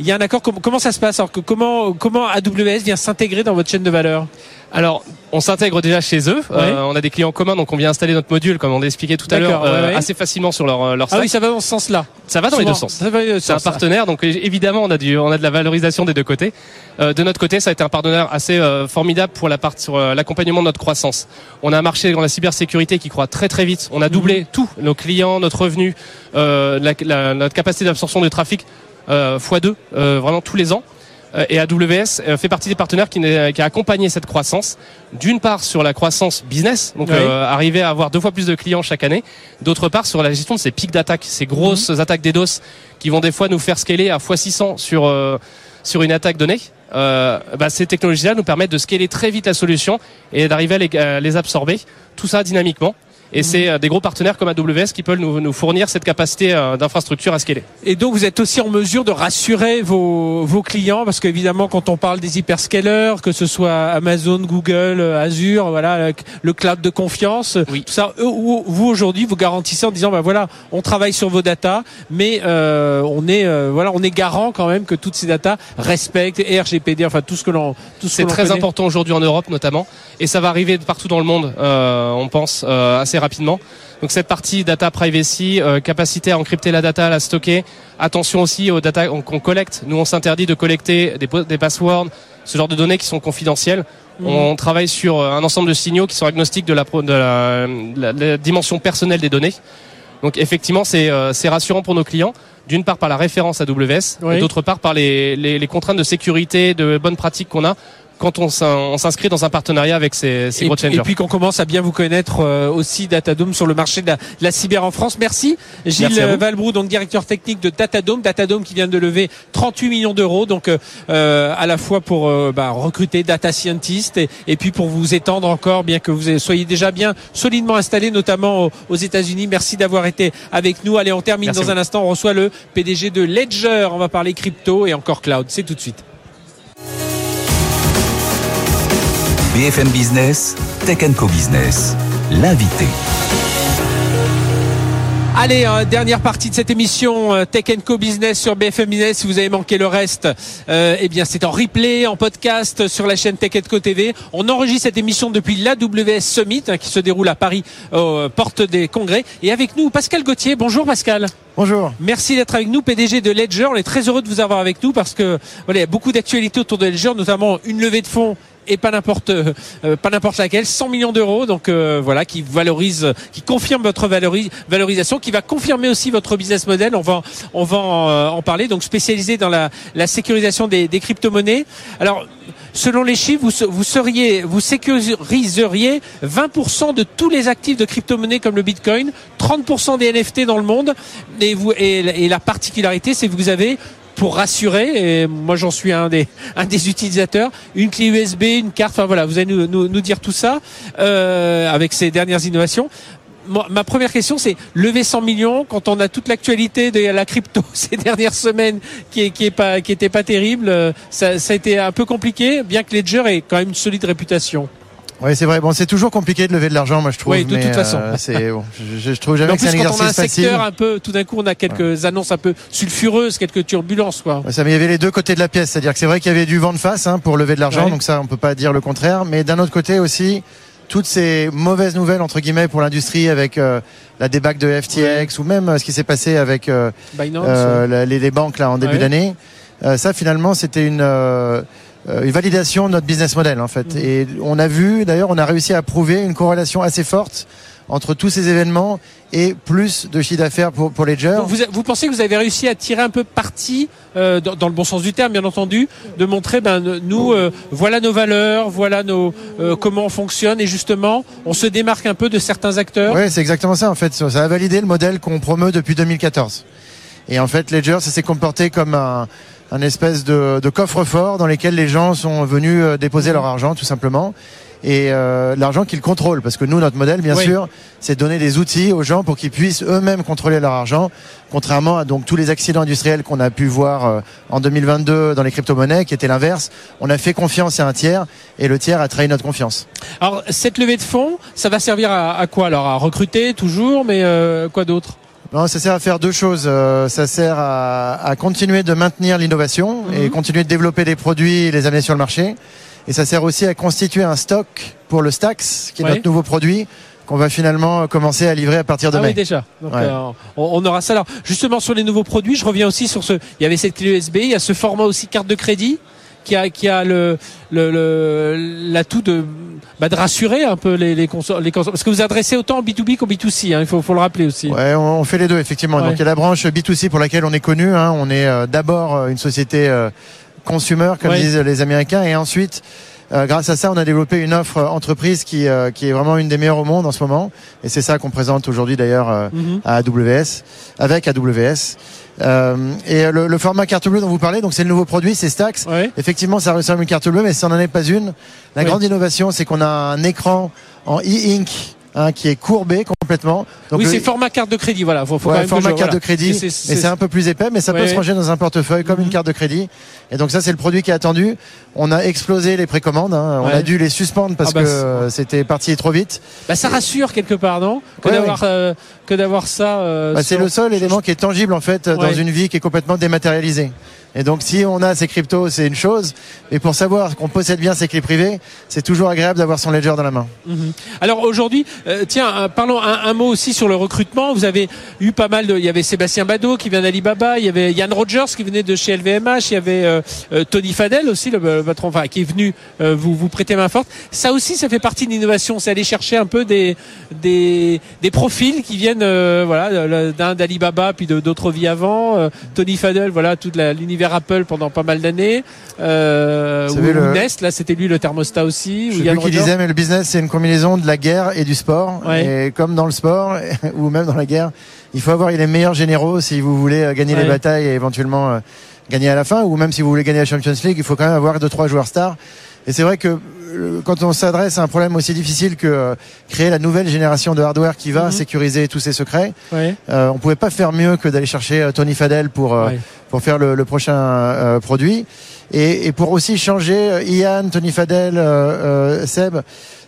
il y a un accord. Comment ça se passe? Alors comment comment AWS vient s'intégrer dans votre chaîne de valeur? Alors, on s'intègre déjà chez eux. Euh, on a des clients communs, donc on vient installer notre module, comme on l'a expliqué tout à l'heure, euh, assez facilement sur leur, euh, leur Ah oui, ça va dans ce sens-là. Ça va dans les deux sens. C'est un partenaire, donc évidemment, on a du, on a de la valorisation des deux côtés. de notre côté, ça a été un partenaire assez formidable pour la partie sur l'accompagnement de notre croissance. On a un marché dans la cybersécurité qui croît très très vite. On a doublé mhm. tout, nos clients, notre revenu, notre capacité d'absorption de trafic euh, x2 euh, vraiment tous les ans. Euh, et AWS fait partie des partenaires qui, qui a accompagné cette croissance. D'une part sur la croissance business, donc arriver à avoir deux fois plus de clients chaque année. D'autre part sur la gestion de ces pics d'attaque, ces grosses mhm. attaques DDoS qui vont des fois nous faire scaler à x600 sur sur une attaque donnée. Euh, bah, ces technologies-là nous permettent de scaler très vite la solution et d'arriver à les absorber, tout ça dynamiquement. Et c'est euh, des gros partenaires comme AWS qui peuvent nous, fournir cette capacité euh, d'infrastructure à scaler. Et donc vous êtes aussi en mesure de rassurer vos, vos clients parce qu'évidemment quand on parle des hyperscalers, que ce soit Amazon, Google, Azure, voilà le cloud de confiance, tout ça, vous aujourd'hui vous garantissez en disant bah voilà on travaille sur vos datas, mais euh, on est voilà on est garant quand même que toutes ces datas respectent RGPD, enfin tout ce que l'on tout ce C'est très important aujourd'hui en Europe notamment, et ça va arriver partout dans le monde, on pense assez rapidement. Donc cette partie data privacy, euh, capacité à encrypter la data, à la stocker. Attention aussi aux data qu'on collecte. Nous, on s'interdit de collecter des, des passwords, ce genre de données qui sont confidentielles. Mmh. On travaille sur euh, un ensemble de signaux qui sont agnostiques de la, de la, dimension personnelle des données. Donc effectivement, euh, c'est rassurant pour nos clients. D'une part par la référence AWS, et d'autre part par les, les, les contraintes de sécurité, de bonnes pratiques qu'on a quand on s'inscrit dans un partenariat avec ces, ces gros challengers. Et puis qu'on commence à bien vous connaître euh, aussi Datadome sur le marché de la, cyber en France. Merci Gilles Valbrou, donc directeur technique de Datadome. Datadome qui vient de lever 38 millions d'euros, donc euh, à la fois pour euh, bah, recruter data scientists et, puis pour vous étendre encore, bien que vous soyez déjà bien solidement installé, notamment aux, États-Unis. Merci d'avoir été avec nous. Allez, on termine dans un instant. On reçoit le PDG de Ledger. On va parler crypto et encore cloud. C'est tout de suite. BFM Business, Tech Co Business, l'invité. Allez, euh, dernière partie de cette émission euh, Tech Co Business sur BFM Business. Si vous avez manqué le reste, euh, eh bien c'est en replay, en podcast sur la chaîne Tech Co TV. On enregistre cette émission depuis l'AWS Summit hein, qui se déroule à Paris, aux portes des congrès. Et avec nous, Pascal Gauthier. Bonjour Pascal. Bonjour. Merci d'être avec nous, PDG de Ledger. On est très heureux de vous avoir avec nous parce que voilà, il y a beaucoup d'actualités autour de Ledger, notamment une levée de fonds et pas n'importe euh, pas n'importe laquelle. 100 millions d'euros donc euh, voilà qui valorise qui confirme votre valorisation qui va confirmer aussi votre business model. On va on va en, euh, en parler. Donc spécialisé dans la, la sécurisation des, crypto-monnaies. Alors selon les chiffres vous, vous seriez vous sécuriseriez 20% de tous les actifs de crypto-monnaies comme le Bitcoin 30% des NFT dans le monde. Et vous et la particularité c'est que vous avez pour rassurer. Et moi, j'en suis un des, <laughs> utilisateurs. Une clé USB, une carte. Enfin voilà, vous allez nous, dire tout ça euh, avec ces dernières innovations. Ma première question, c'est lever 100 millions quand on a toute l'actualité de la crypto <laughs> ces dernières semaines qui est, qui est pas était pas terrible. Euh, ça, ça a été un peu compliqué, bien que Ledger ait quand même une solide réputation. Oui, c'est vrai. Bon, c'est toujours compliqué de lever de l'argent, moi je trouve. Oui, de toute façon. Euh, c'est bon, je, je, trouve jamais que c'est un exercice quand on a un secteur un peu, tout d'un coup, on a quelques annonces un peu sulfureuses, quelques turbulences, quoi. Ouais, ça, mais il y avait les deux côtés de la pièce, c'est-à-dire que c'est vrai qu'il y avait du vent de face hein, pour lever de l'argent, donc ça, on peut pas dire le contraire. Mais d'un autre côté aussi, toutes ces mauvaises nouvelles entre guillemets pour l'industrie avec euh, la débâcle de FTX ou même euh, ce qui s'est passé avec euh, les, les, banques là en début d'année. ça finalement c'était une une validation de notre business model en fait. Et on a vu, d'ailleurs, on a réussi à prouver une corrélation assez forte entre tous ces événements et plus de chiffre d'affaires pour, pour Ledger. Vous, vous, pensez que vous avez réussi à tirer un peu parti, euh, dans, dans, le bon sens du terme, bien entendu, de montrer, ben nous, euh, voilà nos valeurs, voilà nos euh, comment on fonctionne, et justement, on se démarque un peu de certains acteurs? Oui, c'est exactement ça en fait. Ça a validé le modèle qu'on promeut depuis 2014. Et en fait, Ledger, ça s'est comporté comme un, un espèce de, de coffre-fort dans lequel les gens sont venus euh, déposer leur argent, tout simplement et euh, l'argent qu'ils contrôlent. Parce que nous, notre modèle, bien sûr, c'est de donner des outils aux gens pour qu'ils puissent eux-mêmes contrôler leur argent, contrairement à donc tous les accidents industriels qu'on a pu voir euh, en 2022 dans les crypto-monnaies, qui étaient l'inverse. On a fait confiance à un tiers et le tiers a trahi notre confiance. Alors cette levée de fonds, ça va servir à, quoi Alors? À recruter toujours, mais euh, quoi d'autre? Non, ça sert à faire deux choses. Euh, ça sert à, à, continuer de maintenir l'innovation et mhm. continuer de développer des produits et les amener sur le marché. Et ça sert aussi à constituer un stock pour le Stax, qui est notre nouveau produit qu'on va finalement commencer à livrer à partir de ah mai. Oui, déjà. Donc, euh, on, aura ça. Alors, justement, sur les nouveaux produits, je reviens aussi sur ce. Il y avait cette clé USB, il y a ce format aussi carte de crédit qui a qui a le l'atout de bah, de rassurer un peu les les, les parce que vous adressez autant B2B qu'au B2C. Hein, il faut faut le rappeler aussi. Ouais, on, fait les deux effectivement. Donc il y a la branche B2C pour laquelle on est connu. Hein. On est euh, d'abord euh, une société consumer, comme disent les Américains, et ensuite, euh, grâce à ça, on a développé une offre entreprise qui, euh, qui est vraiment une des meilleures au monde en ce moment, et c'est ça qu'on présente aujourd'hui d'ailleurs euh, mhm. à AWS, avec AWS. et le, format carte bleue dont vous parlez, donc c'est le nouveau produit, c'est Stax. Effectivement, ça ressemble à une carte bleue, mais ça n'en est pas une. La grande innovation, c'est qu'on a un écran en e-ink Hein, qui est courbé complètement. Donc oui, c'est format carte de crédit, voilà. Faut, faut format carte de crédit, mais c'est un peu plus épais, mais ça peut se ranger dans un portefeuille comme une mhm. carte de crédit. Et donc ça, c'est le produit qui est attendu. On a explosé les précommandes, hein. on a dû les suspendre parce ah bah, que c'était parti trop vite. Bah, ça rassure quelque part, non? Que d'avoir euh, que d'avoir ça. Euh, bah, c'est le seul élément qui est tangible en fait dans une vie qui est complètement dématérialisée. Et donc, si on a ces cryptos, c'est une chose. Mais pour savoir qu'on possède bien ses clés privées, c'est toujours agréable d'avoir son ledger dans la main. Mhm. Alors aujourd'hui, euh, tiens, euh, parlons un, mot aussi sur le recrutement. Vous avez eu pas mal de. Il y avait Sébastien Badeau qui vient d'Alibaba. Il y avait Yann Rogers qui venait de chez LVMH. Il y avait euh, Tony Fadel aussi, le, patron, enfin, qui est venu vous vous prêter main forte. Ça aussi, ça fait partie de l'innovation. C'est aller chercher un peu des des, des profils qui viennent, voilà, d'un d'Alibaba puis d'autres vies avant. Tony Fadel, voilà, toute l'univers Apple pendant pas mal d'années. Euh, ou, Nest, là c'était lui le thermostat aussi. Je sais qui disait, mais le business c'est une combinaison de la guerre et du sport. Et comme dans le sport <laughs> ou même dans la guerre, il faut avoir les meilleurs généraux si vous voulez euh, gagner les batailles et éventuellement euh, gagner à la fin. Ou même si vous voulez gagner la Champions League, il faut quand même avoir deux trois joueurs stars. Et c'est vrai que quand on s'adresse à un problème aussi difficile que euh, créer la nouvelle génération de hardware qui va mhm. sécuriser tous ces secrets, ouais. euh, on pouvait pas faire mieux que d'aller chercher euh, Tony Fadel pour euh, pour faire le, le prochain produit et, et, pour aussi changer Ian, Tony Fadel, Seb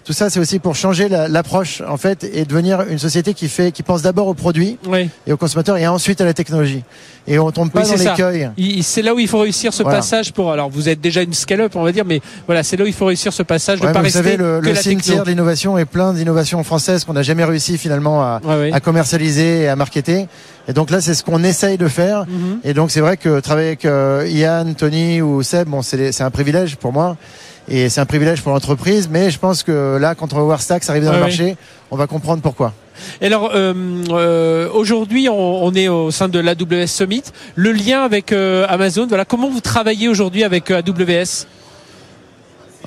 tout ça, c'est aussi pour changer l'approche en fait et devenir une société qui fait, qui pense d'abord au produit et au consommateur et ensuite à la technologie. Et on tombe pas dans l'écueil. C'est là où il faut réussir ce passage pour. Alors, vous êtes déjà une scale-up, on va dire, mais voilà, c'est là où il faut réussir ce passage de ouais, pas Vous savez, le, le cimetière de l'innovation est plein d'innovations françaises qu'on n'a jamais réussi finalement à, à, commercialiser et à marketer. Et donc là, c'est ce qu'on essaye de faire. Mm-hmm. Et donc, c'est vrai que travailler avec euh, Ian, Tony ou Seb, bon, c'est un privilège pour moi et c'est un privilège pour l'entreprise. Mais je pense que là, quand on va voir Stax arriver dans le marché, on va comprendre pourquoi. Et alors euh, euh, aujourd'hui, on, on, est au sein de l'AWS Summit. Le lien avec euh, Amazon, voilà, comment vous travaillez aujourd'hui avec euh, AWS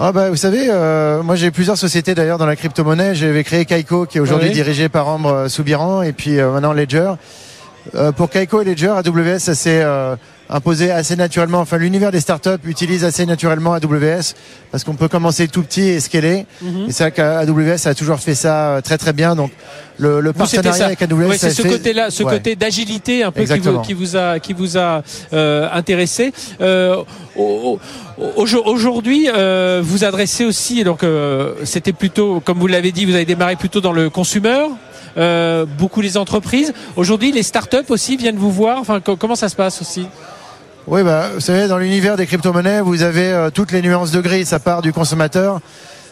ah bah, vous savez, euh, moi j'ai plusieurs sociétés d'ailleurs dans la crypto-monnaie. J'avais créé Kaiko qui est aujourd'hui dirigé par Ambre Soubiran et puis maintenant Ledger. pour Kaiko et Ledger, AWS ça imposer assez naturellement, enfin l'univers des startups utilise assez naturellement AWS parce qu'on peut commencer tout petit et scaler. Mhm. Et c'est vrai qu'AWS a toujours fait ça euh, très très bien. Donc le, le partenariat avec AWS, c'est ce côté-là, ce côté d'agilité un peu qui vous, qui vous, a qui vous a euh, intéressé. Euh, Aujourd'hui, euh, vous adressez aussi, donc euh, c'était plutôt, comme vous l'avez dit, vous avez démarré plutôt dans le consumer. Euh, beaucoup les entreprises. Aujourd'hui, les startups aussi viennent vous voir. Enfin, comment ça se passe aussi? Oui, bah, vous savez, dans l'univers des crypto-monnaies, vous avez euh, toutes les nuances de gris. Ça part du consommateur,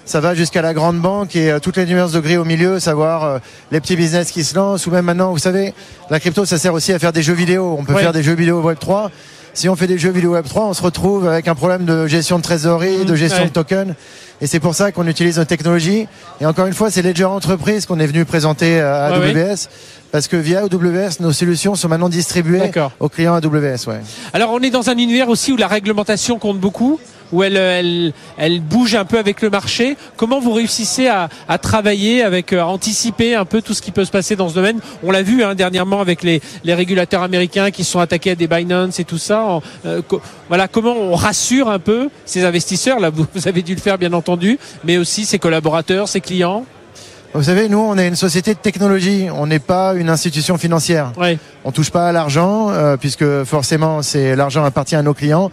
ça va jusqu'à la grande banque et euh, toutes les nuances de gris au milieu, savoir les petits business qui se lancent ou même maintenant, vous savez, la crypto, ça sert aussi à faire des jeux vidéo. On peut faire des jeux vidéo Web 3 si on fait des jeux vidéo Web 3, on se retrouve avec un problème de gestion de trésorerie, de mmh, gestion de tokens. Et c'est pour ça qu'on utilise nos technologies. Et encore une fois, c'est Ledger Entreprise qu'on est venu présenter à AWS. Parce que via AWS, nos solutions sont maintenant distribuées aux clients AWS. Ouais. Alors on est dans un univers aussi où la réglementation compte beaucoup où elle, elle, elle, bouge un peu avec le marché. Comment vous réussissez à, à travailler avec, à anticiper un peu tout ce qui peut se passer dans ce domaine? On l'a vu hein, dernièrement avec les, les, régulateurs américains qui sont attaqués à des Binance et tout ça. Euh, voilà, comment on rassure un peu ces investisseurs? Là, vous, vous avez dû le faire bien entendu, mais aussi ses collaborateurs, ses clients. Vous savez, nous, on est une société de technologie. On n'est pas une institution financière. Ouais. On touche pas à l'argent, euh, puisque forcément, c'est l'argent appartient à nos clients.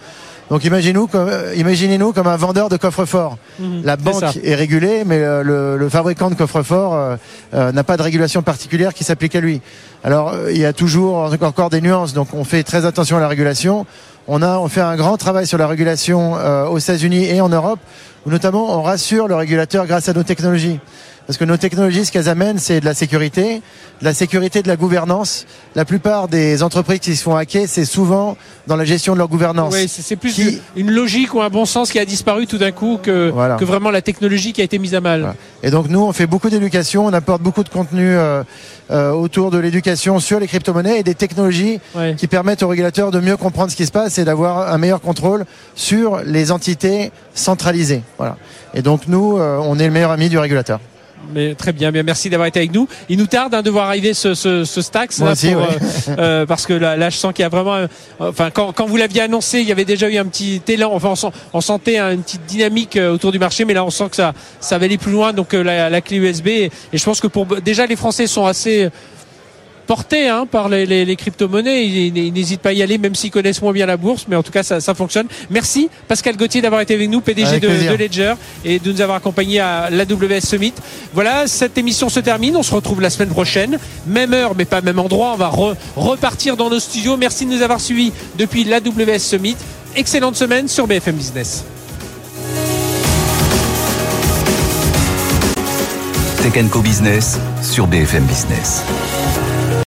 Donc imaginez-nous comme, euh, imaginez-nous comme un vendeur de coffre-fort. Mhm. la banque est, régulée, mais euh, le, le, fabricant de coffre-fort euh, n'a pas de régulation particulière qui s'applique à lui. Alors il y a toujours encore des nuances, donc on fait très attention à la régulation. On a on fait un grand travail sur la régulation aux États-Unis et en Europe, où notamment on rassure le régulateur grâce à nos technologies. Parce que nos technologies, ce qu'elles amènent, c'est de la sécurité, de la sécurité de la gouvernance. La plupart des entreprises qui se font hacker, c'est souvent dans la gestion de leur gouvernance. Oui, c'est plus une logique ou un bon sens qui a disparu tout d'un coup que, que vraiment la technologie qui a été mise à mal. Et donc nous, on fait beaucoup d'éducation, on apporte beaucoup de contenu euh, euh, autour de l'éducation sur les crypto-monnaies et des technologies qui permettent aux régulateurs de mieux comprendre ce qui se passe et d'avoir un meilleur contrôle sur les entités centralisées. Voilà. Et donc nous, euh, on est le meilleur ami du régulateur. Mais très bien, bien merci d'avoir été avec nous. Il nous tarde hein, de voir arriver ce, ce, ce Stax aussi, euh, <laughs> euh, parce que là, là, je sens qu'il y a vraiment, euh, enfin quand, quand vous l'aviez annoncé, il y avait déjà eu un petit élan, enfin on, sentait une petite dynamique autour du marché, mais là on sent que ça, ça va aller plus loin. Donc la, la clé USB et, et je pense que pour déjà les Français sont assez porté hein, par les, les, les crypto-monnaies. Ils, n'hésitent pas à y aller, même s'ils connaissent moins bien la bourse. Mais en tout cas, ça, ça fonctionne. Merci Pascal Gauthier d'avoir été avec nous, PDG de, de, Ledger, et de nous avoir accompagnés à l'AWS Summit. Voilà, cette émission se termine. On se retrouve la semaine prochaine. Même heure, mais pas même endroit. On va repartir dans nos studios. Merci de nous avoir suivis depuis l'AWS Summit. Excellente semaine sur BFM Business. Tech Co Business sur BFM Business.